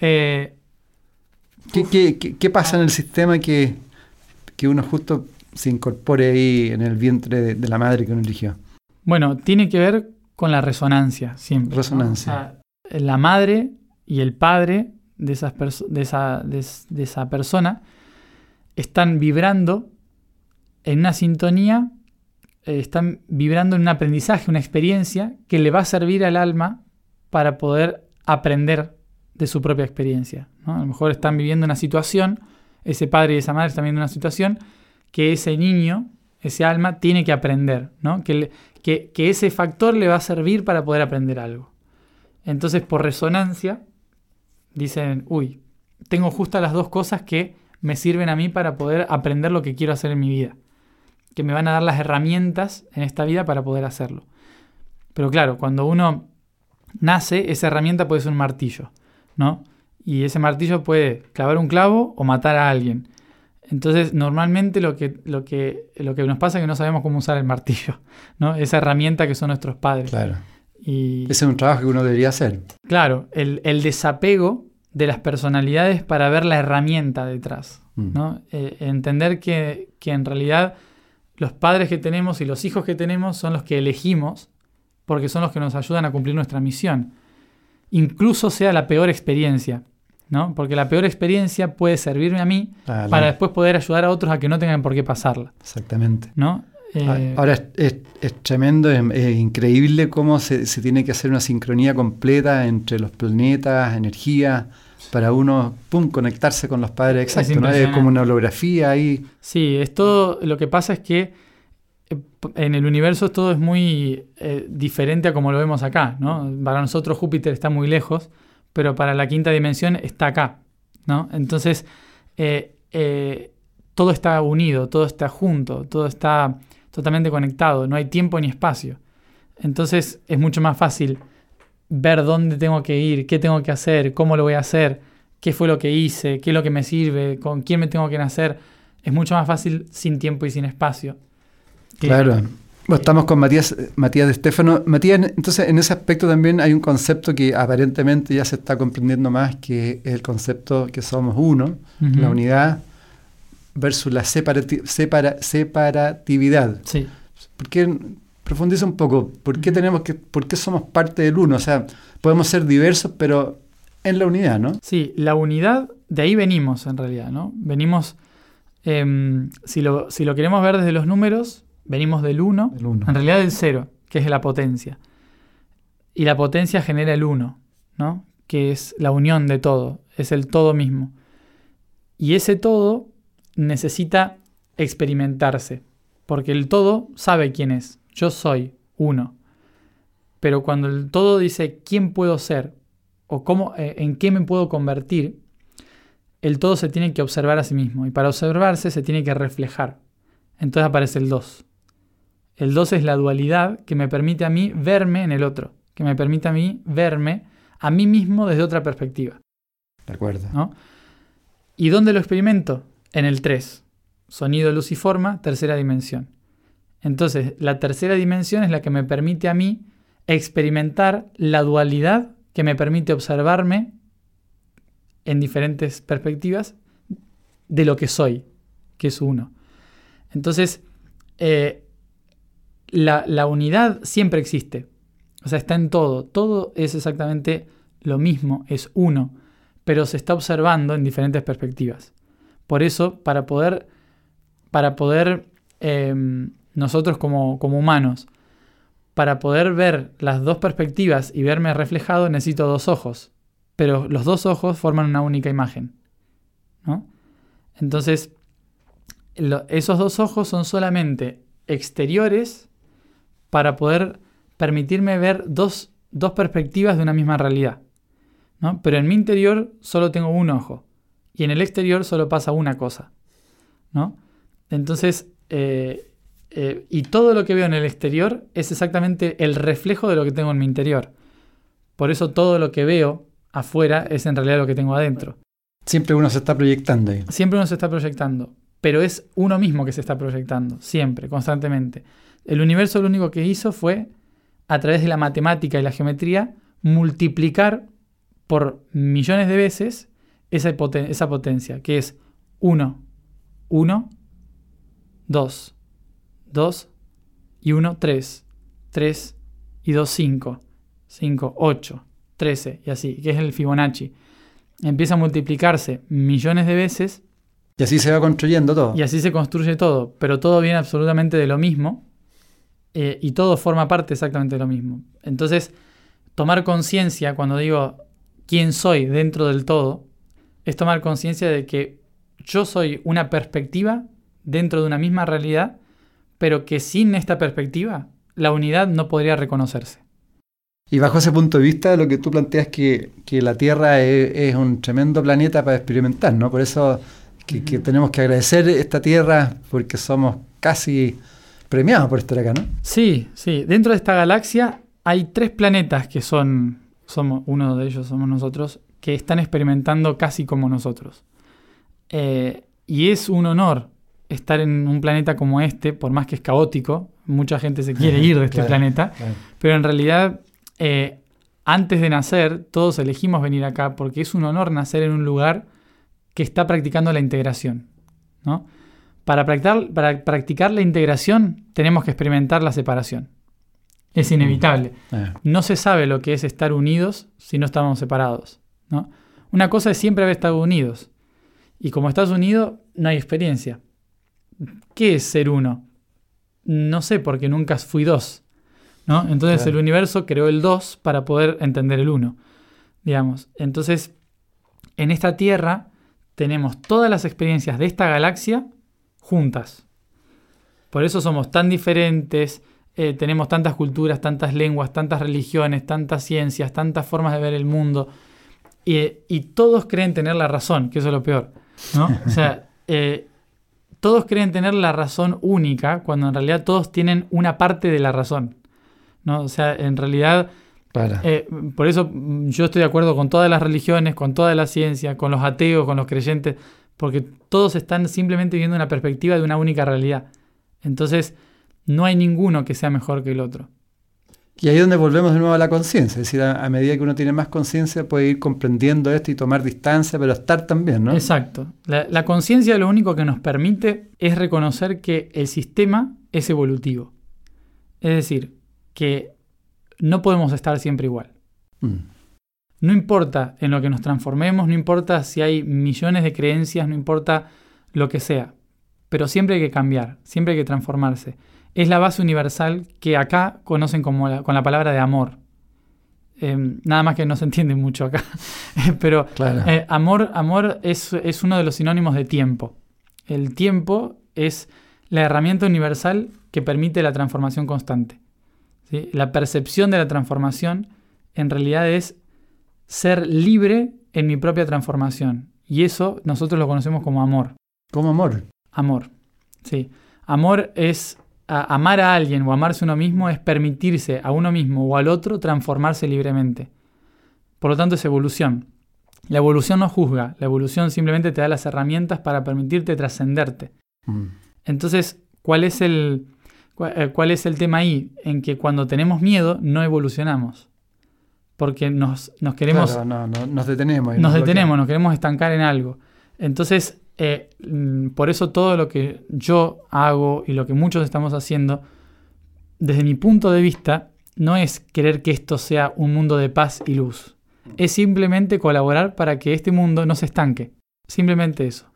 Eh, ¿Qué, qué- qué- qué pasa en el sistema que, que uno justo se incorpore ahí en el vientre de, de la madre que uno eligió? Bueno, tiene que ver con la resonancia siempre. ¿no? Resonancia. O sea, la madre y el padre de, esas de, esa, de, es- de esa persona están vibrando en una sintonía, eh, están vibrando en un aprendizaje, una experiencia que le va a servir al alma para poder aprender de su propia experiencia. A lo mejor están viviendo una situación, ese padre y esa madre están viviendo una situación que ese niño, ese alma, tiene que aprender, ¿no? que, que ese factor le va a servir para poder aprender algo. Entonces, por resonancia, dicen, uy, tengo justo las dos cosas que me sirven a mí para poder aprender lo que quiero hacer en mi vida. Que me van a dar las herramientas en esta vida para poder hacerlo. Pero claro, cuando uno nace, esa herramienta puede ser un martillo, ¿no? Y ese martillo puede clavar un clavo o matar a alguien. Entonces, normalmente lo que, lo que, lo que nos pasa es que no sabemos cómo usar el martillo, (laughs) ¿no? Esa herramienta que son nuestros padres. Claro. Y, Ese es un trabajo que uno debería hacer. Claro, el, el desapego de las personalidades para ver la herramienta detrás. Mm. ¿no? Eh, entender que, que, en realidad los padres que tenemos y los hijos que tenemos son los que elegimos porque son los que nos ayudan a cumplir nuestra misión. Incluso sea la peor experiencia. ¿no? Porque la peor experiencia puede servirme a mí para después poder ayudar a otros a que no tengan por qué pasarla. Exactamente. ¿no? Ah, eh, ahora es, tremendo, es, increíble cómo se, tiene que hacer una sincronía completa entre los planetas, energía, para uno pum, conectarse con los padres exacto, es, como una holografía ahí. Sí, es todo, lo que pasa es que eh, en el universo todo es muy eh, diferente a como lo vemos acá, ¿no? Para nosotros Júpiter está muy lejos, pero para la quinta dimensión está acá, ¿no? Entonces, todo está unido, todo está junto, todo está totalmente conectado, no hay tiempo ni espacio. Entonces es mucho más fácil ver dónde tengo que ir, qué tengo que hacer, cómo lo voy a hacer, qué fue lo que hice, qué es lo que me sirve, con quién me tengo que nacer. Es mucho más fácil sin tiempo y sin espacio. Claro. estamos con Matías, Matías de Estefano. Matías, entonces en ese aspecto también hay un concepto que aparentemente ya se está comprendiendo más, que es el concepto que somos uno, la unidad versus la separatividad. Sí. Porque profundiza un poco, ¿por qué tenemos que, por qué somos parte del uno? O sea, podemos ser diversos, pero en la unidad, ¿no? Sí, la unidad, de ahí venimos en realidad, ¿no? Venimos, em, si, lo, si lo queremos ver desde los números, venimos del uno, en realidad del cero, que es la potencia. Y la potencia genera el uno, ¿no? Que es la unión de todo, es el todo mismo. Y ese todo necesita experimentarse, porque el todo sabe quién es, yo soy uno. Pero cuando el todo dice quién puedo ser o cómo, eh, en qué me puedo convertir, el todo se tiene que observar a sí mismo y para observarse se tiene que reflejar. Entonces aparece el dos. El dos es la dualidad que me permite a mí verme en el otro, que me permite a mí verme a mí mismo desde otra perspectiva. De acuerdo. ¿No? ¿Y dónde lo experimento? En el 3. Sonido, luz y forma, tercera dimensión. Entonces, la tercera dimensión es la que me permite a mí experimentar la dualidad que me permite observarme en diferentes perspectivas de lo que soy, que es uno. Entonces, eh, la, la, unidad siempre existe. O sea, está en todo. Todo es exactamente lo mismo, es uno, pero se está observando en diferentes perspectivas. Por eso, para poder, para poder em, nosotros como, como humanos, para poder ver las dos perspectivas y verme reflejado, necesito dos ojos. Pero los dos ojos forman una única imagen. ¿no? Entonces, esos dos ojos son solamente exteriores para poder permitirme ver dos, dos perspectivas de una misma realidad. ¿no? Pero en mi interior solo tengo un ojo y en el exterior solo pasa una cosa. ¿no? Entonces, eh, eh, y todo lo que veo en el exterior es exactamente el reflejo de lo que tengo en mi interior. Por eso todo lo que veo afuera es en realidad lo que tengo adentro. Siempre uno se está proyectando ahí. Siempre uno se está proyectando, pero es uno mismo que se está proyectando, siempre, constantemente. El universo lo único que hizo fue, a través de la matemática y la geometría, multiplicar por millones de veces esa, esa potencia, que es 1, 1, 2, 2 y 1, 3, 3 y 2, 5, 5, 8, 13 y así, que es el Fibonacci. Empieza a multiplicarse millones de veces Y así se va construyendo todo. Y así se construye todo, pero todo viene absolutamente de lo mismo eh, y todo forma parte exactamente de lo mismo. Entonces, tomar conciencia, cuando digo quién soy dentro del todo, es tomar conciencia de que yo soy una perspectiva dentro de una misma realidad, pero que sin esta perspectiva la unidad no podría reconocerse. Y bajo ese punto de vista, lo que tú planteas es que, la Tierra es, un tremendo planeta para experimentar, ¿no? Por eso que, tenemos que agradecer esta Tierra porque somos casi premiados por estar acá, ¿no? Sí, sí. Dentro de esta galaxia hay tres planetas que son, somos, uno de ellos somos nosotros, que están experimentando casi como nosotros. Eh, y es un honor estar en un planeta como este, por más que es caótico, mucha gente se quiere ir de este (laughs) planeta, pero en realidad eh, antes de nacer todos elegimos venir acá porque es un honor nacer en un lugar que está practicando la integración. ¿no? Para, practicar, para practicar la integración tenemos que experimentar la separación. Es inevitable. Eh. No se sabe lo que es estar unidos si no estamos separados. ¿No? Una cosa es siempre haber estado unidos. Y como estás unido, no hay experiencia. ¿Qué es ser uno? No sé, porque nunca fui dos. ¿no? Entonces el universo creó el dos para poder entender el uno. Digamos. Entonces, en esta Tierra tenemos todas las experiencias de esta galaxia juntas. Por eso somos tan diferentes, eh, tenemos tantas culturas, tantas lenguas, tantas religiones, tantas ciencias, tantas formas de ver el mundo. Y, todos creen tener la razón, que eso es lo peor. ¿no? O (laughs) sea, eh, todos creen tener la razón única cuando en realidad todos tienen una parte de la razón. ¿no? O sea, en realidad, eh, por eso yo estoy de acuerdo con todas las religiones, con toda la ciencia, con los ateos, con los creyentes, porque todos están simplemente viendo una perspectiva de una única realidad. Entonces, no hay ninguno que sea mejor que el otro. Y ahí es donde volvemos de nuevo a la conciencia, es decir, a, medida que uno tiene más conciencia puede ir comprendiendo esto y tomar distancia, pero estar también, ¿no? Exacto. La, conciencia lo único que nos permite es reconocer que el sistema es evolutivo. Es decir, que no podemos estar siempre igual. Mm. No importa en lo que nos transformemos, no importa si hay millones de creencias, no importa lo que sea, pero siempre hay que cambiar, siempre hay que transformarse es la base universal que acá conocen como con la palabra de amor. Em, nada más que no se entiende mucho acá. (laughs) Pero eh, amor, amor es, uno de los sinónimos de tiempo. El tiempo es la herramienta universal que permite la transformación constante. La percepción de la transformación en realidad es ser libre en mi propia transformación. Y eso nosotros lo conocemos como amor. ¿Cómo amor? Amor. Sí. Amor es amar a alguien o amarse a uno mismo es permitirse a uno mismo o al otro transformarse libremente. Por lo tanto, es evolución. La evolución no juzga, la evolución simplemente te da las herramientas para permitirte trascenderte. Mm. Entonces, ¿cuál es, el, eh, ¿cuál es el tema ahí? En que cuando tenemos miedo no evolucionamos. Porque nos, nos queremos... no, no, nos detenemos. Nos detenemos, nos queremos estancar en algo. Entonces, eh, mm, por eso todo lo que yo hago y lo que muchos estamos haciendo, desde mi punto de vista, no es querer que esto sea un mundo de paz y luz. Es simplemente colaborar para que este mundo no se estanque. Simplemente eso.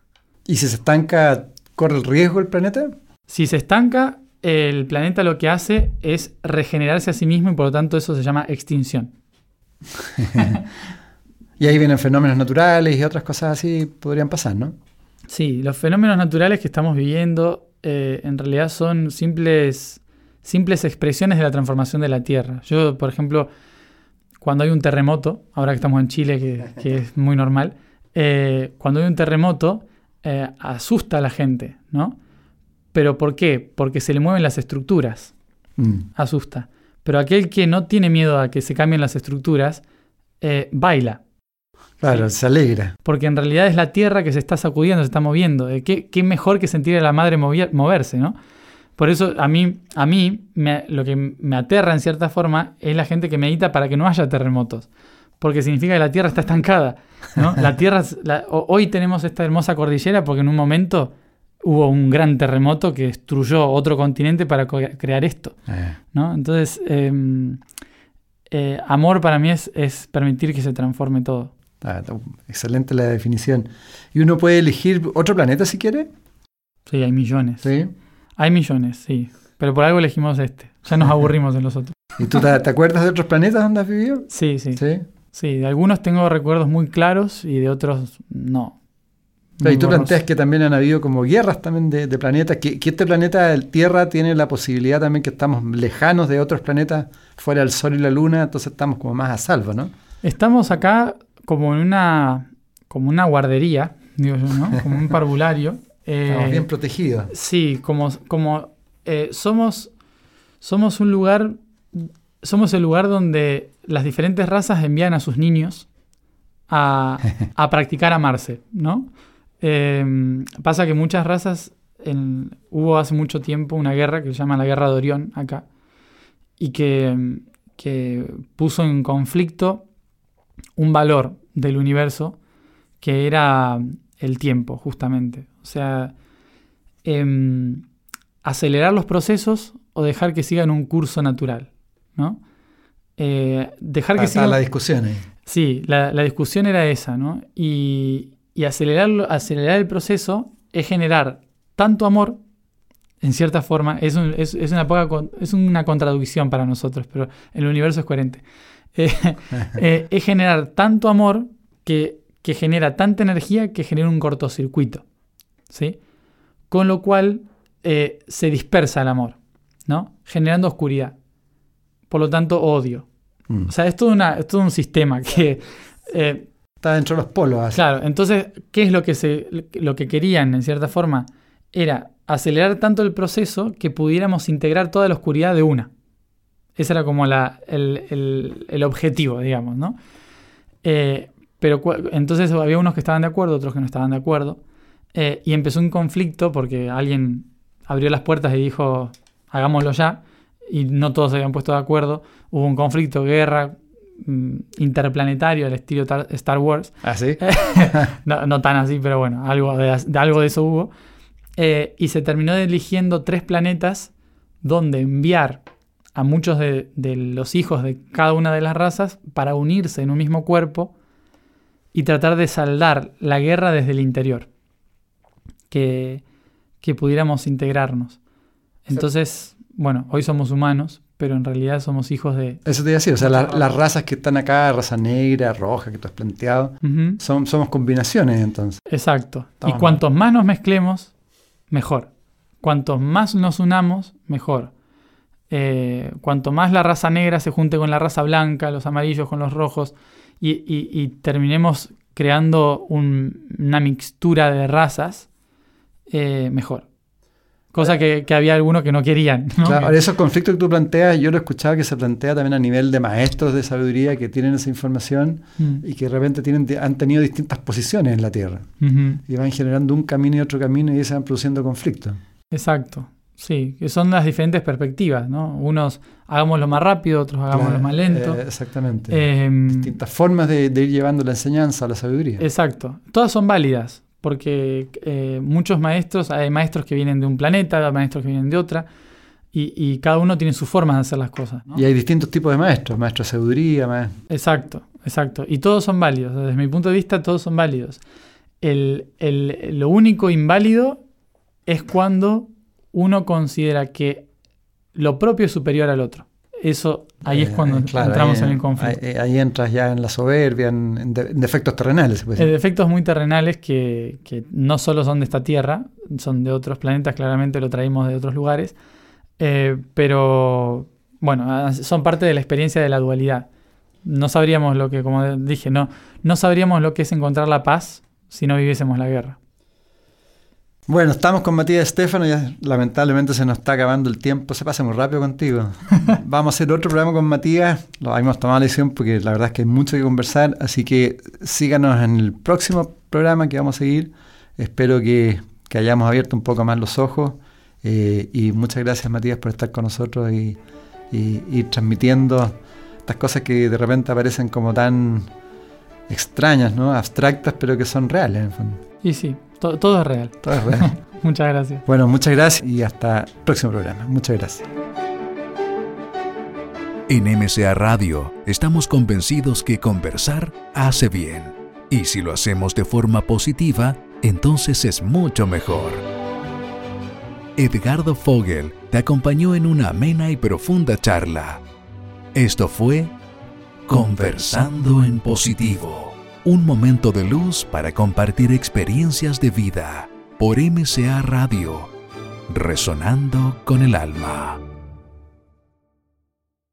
¿Y si se estanca, corre el riesgo el planeta? Si se estanca, el planeta lo que hace es regenerarse a sí mismo y por lo tanto eso se llama extinción. (laughs) y ahí vienen fenómenos naturales y otras cosas así podrían pasar, ¿no? Sí, los fenómenos naturales que estamos viviendo eh, en realidad son simples, simples expresiones de la transformación de la Tierra. Yo, por ejemplo, cuando hay un terremoto, ahora que estamos en Chile, que, es muy normal, eh, cuando hay un terremoto, eh, asusta a la gente, ¿no? ¿Pero por qué? Porque se le mueven las estructuras. Mm. Asusta. Pero aquel que no tiene miedo a que se cambien las estructuras, baila. Claro, se alegra. Porque en realidad es la tierra que se está sacudiendo, se está moviendo. Eh, ¿Qué, qué mejor que sentir a la madre moverse, ¿no? Por eso a mí, a mí lo que me aterra en cierta forma es la gente que medita para que no haya terremotos. Porque significa que la tierra está estancada. ¿no? (laughs) La tierra, hoy tenemos esta hermosa cordillera porque en un momento hubo un gran terremoto que destruyó otro continente para crear esto. Eh. ¿no? Entonces, em, eh, amor para mí es, es permitir que se transforme todo. Excelente la definición. ¿Y uno puede elegir otro planeta si quiere? Sí, hay millones. Sí. Hay millones, sí. Pero por algo elegimos este. Ya nos aburrimos de los otros. (laughs) ¿Y tú te, acuerdas de otros planetas donde has vivido? Sí, sí. Sí. Sí, de algunos tengo recuerdos muy claros y de otros no. y tú planteas que también han habido como guerras también de, planetas, que, que, este planeta, Tierra, tiene la posibilidad también que estamos lejanos de otros planetas fuera del Sol y la Luna, entonces estamos como más a salvo, ¿no? Estamos acá como en una, como una guardería, digo yo, ¿no? Como un parvulario. (laughs) estamos eh, bien protegidos. Sí, como, como eh, somos, somos un lugar, somos el lugar donde las diferentes razas envían a sus niños a, a (laughs) practicar amarse, ¿no? Eh, pasa que muchas razas, hubo hace mucho tiempo una guerra que se llama la Guerra de Orión acá, y que, que puso en conflicto un valor del universo que era el tiempo, justamente. O sea, em, acelerar los procesos o dejar que sigan un curso natural, ¿no? Eh, dejar que siga... la discusión ahí. Sí, la, discusión era esa, ¿no? Y, acelerar, acelerar el proceso es generar tanto amor, en cierta forma, es, una poca, es una contradicción para nosotros, pero el universo es coherente. Eh, (laughs) eh, es generar tanto amor que, que, genera tanta energía que genera un cortocircuito, ¿sí? Con lo cual se dispersa el amor, ¿no? Generando oscuridad. Por lo tanto, odio. Mm. O sea, es todo, una, es un sistema que... Eh, Está dentro de los polos. Claro, entonces, ¿qué es lo que, se, lo que querían, en cierta forma? Era acelerar tanto el proceso que pudiéramos integrar toda la oscuridad de una. Ese era como la, el, objetivo, digamos, ¿no? Eh, pero entonces había unos que estaban de acuerdo, otros que no estaban de acuerdo. Eh, y empezó un conflicto porque alguien abrió las puertas y dijo, hagámoslo ya y no todos se habían puesto de acuerdo. Hubo un conflicto, guerra mm, interplanetario al estilo Star Wars. ¿Ah, sí? (laughs) no, tan así, pero bueno, algo de, algo de eso hubo. Eh, y se terminó eligiendo tres planetas donde enviar a muchos de, los hijos de cada una de las razas para unirse en un mismo cuerpo y tratar de saldar la guerra desde el interior. Que, que pudiéramos integrarnos. Entonces, bueno, hoy somos humanos, pero en realidad somos hijos de... Eso te iba a decir, o sea, las razas que están acá, raza negra, roja, que tú has planteado, son, somos combinaciones entonces. Exacto. y cuantos más nos mezclemos, mejor. Cuantos más nos unamos, mejor. Eh, cuanto más la raza negra se junte con la raza blanca, los amarillos con los rojos, y, terminemos creando una mixtura de razas, eh, mejor. Cosa que, había algunos que no querían. Claro, esos conflictos que tú planteas, yo lo he escuchado que se plantea también a nivel de maestros de sabiduría que tienen esa información mm. y que de repente tienen, han tenido distintas posiciones en la Tierra. Y van generando un camino y otro camino y se van produciendo conflictos. Exacto. Sí, que son las diferentes perspectivas, ¿no? Unos hagámoslo más rápido, otros hagámoslo más lento. Eh, exactamente. Em, distintas formas de, de ir llevando la enseñanza a la sabiduría. Exacto. Todas son válidas porque eh, muchos maestros, hay maestros que vienen de un planeta, hay maestros que vienen de otra, y, cada uno tiene su forma de hacer las cosas. Y hay distintos tipos de maestros, maestros de sabiduría. Exacto, exacto. Y todos son válidos, desde mi punto de vista todos son válidos. lo único inválido es cuando uno considera que lo propio es superior al otro. Eso, ahí es eh, cuando entramos en el conflicto. Ahí, entras ya en la soberbia, en, defectos terrenales. En defectos muy terrenales que, no solo son de esta Tierra, son de otros planetas, claramente lo traemos de otros lugares, eh, pero bueno, son parte de la experiencia de la dualidad. No sabríamos lo que, como dije, no, no sabríamos lo que es encontrar la paz si no viviésemos la guerra. Bueno, estamos con Matías Estefano, ya lamentablemente se nos está acabando el tiempo, se pasa muy rápido contigo. (laughs) Vamos a hacer otro programa con Matías, lo habíamos tomado la decisión porque la verdad es que hay mucho que conversar, así que síganos en el próximo programa que vamos a seguir. Espero que, hayamos abierto un poco más los ojos eh, y muchas gracias Matías por estar con nosotros y, y, transmitiendo estas cosas que de repente aparecen como tan extrañas, ¿no? abstractas, pero que son reales en el fondo. Y sí, todo, es real. Todo es real. (laughs) muchas gracias. Bueno, muchas gracias y hasta el próximo programa. Muchas gracias. En MCA Radio estamos convencidos que conversar hace bien. Y si lo hacemos de forma positiva, entonces es mucho mejor. Edgardo Fogel te acompañó en una amena y profunda charla. Esto fue Conversando en Positivo, un momento de luz para compartir experiencias de vida por MCA Radio, resonando con el alma.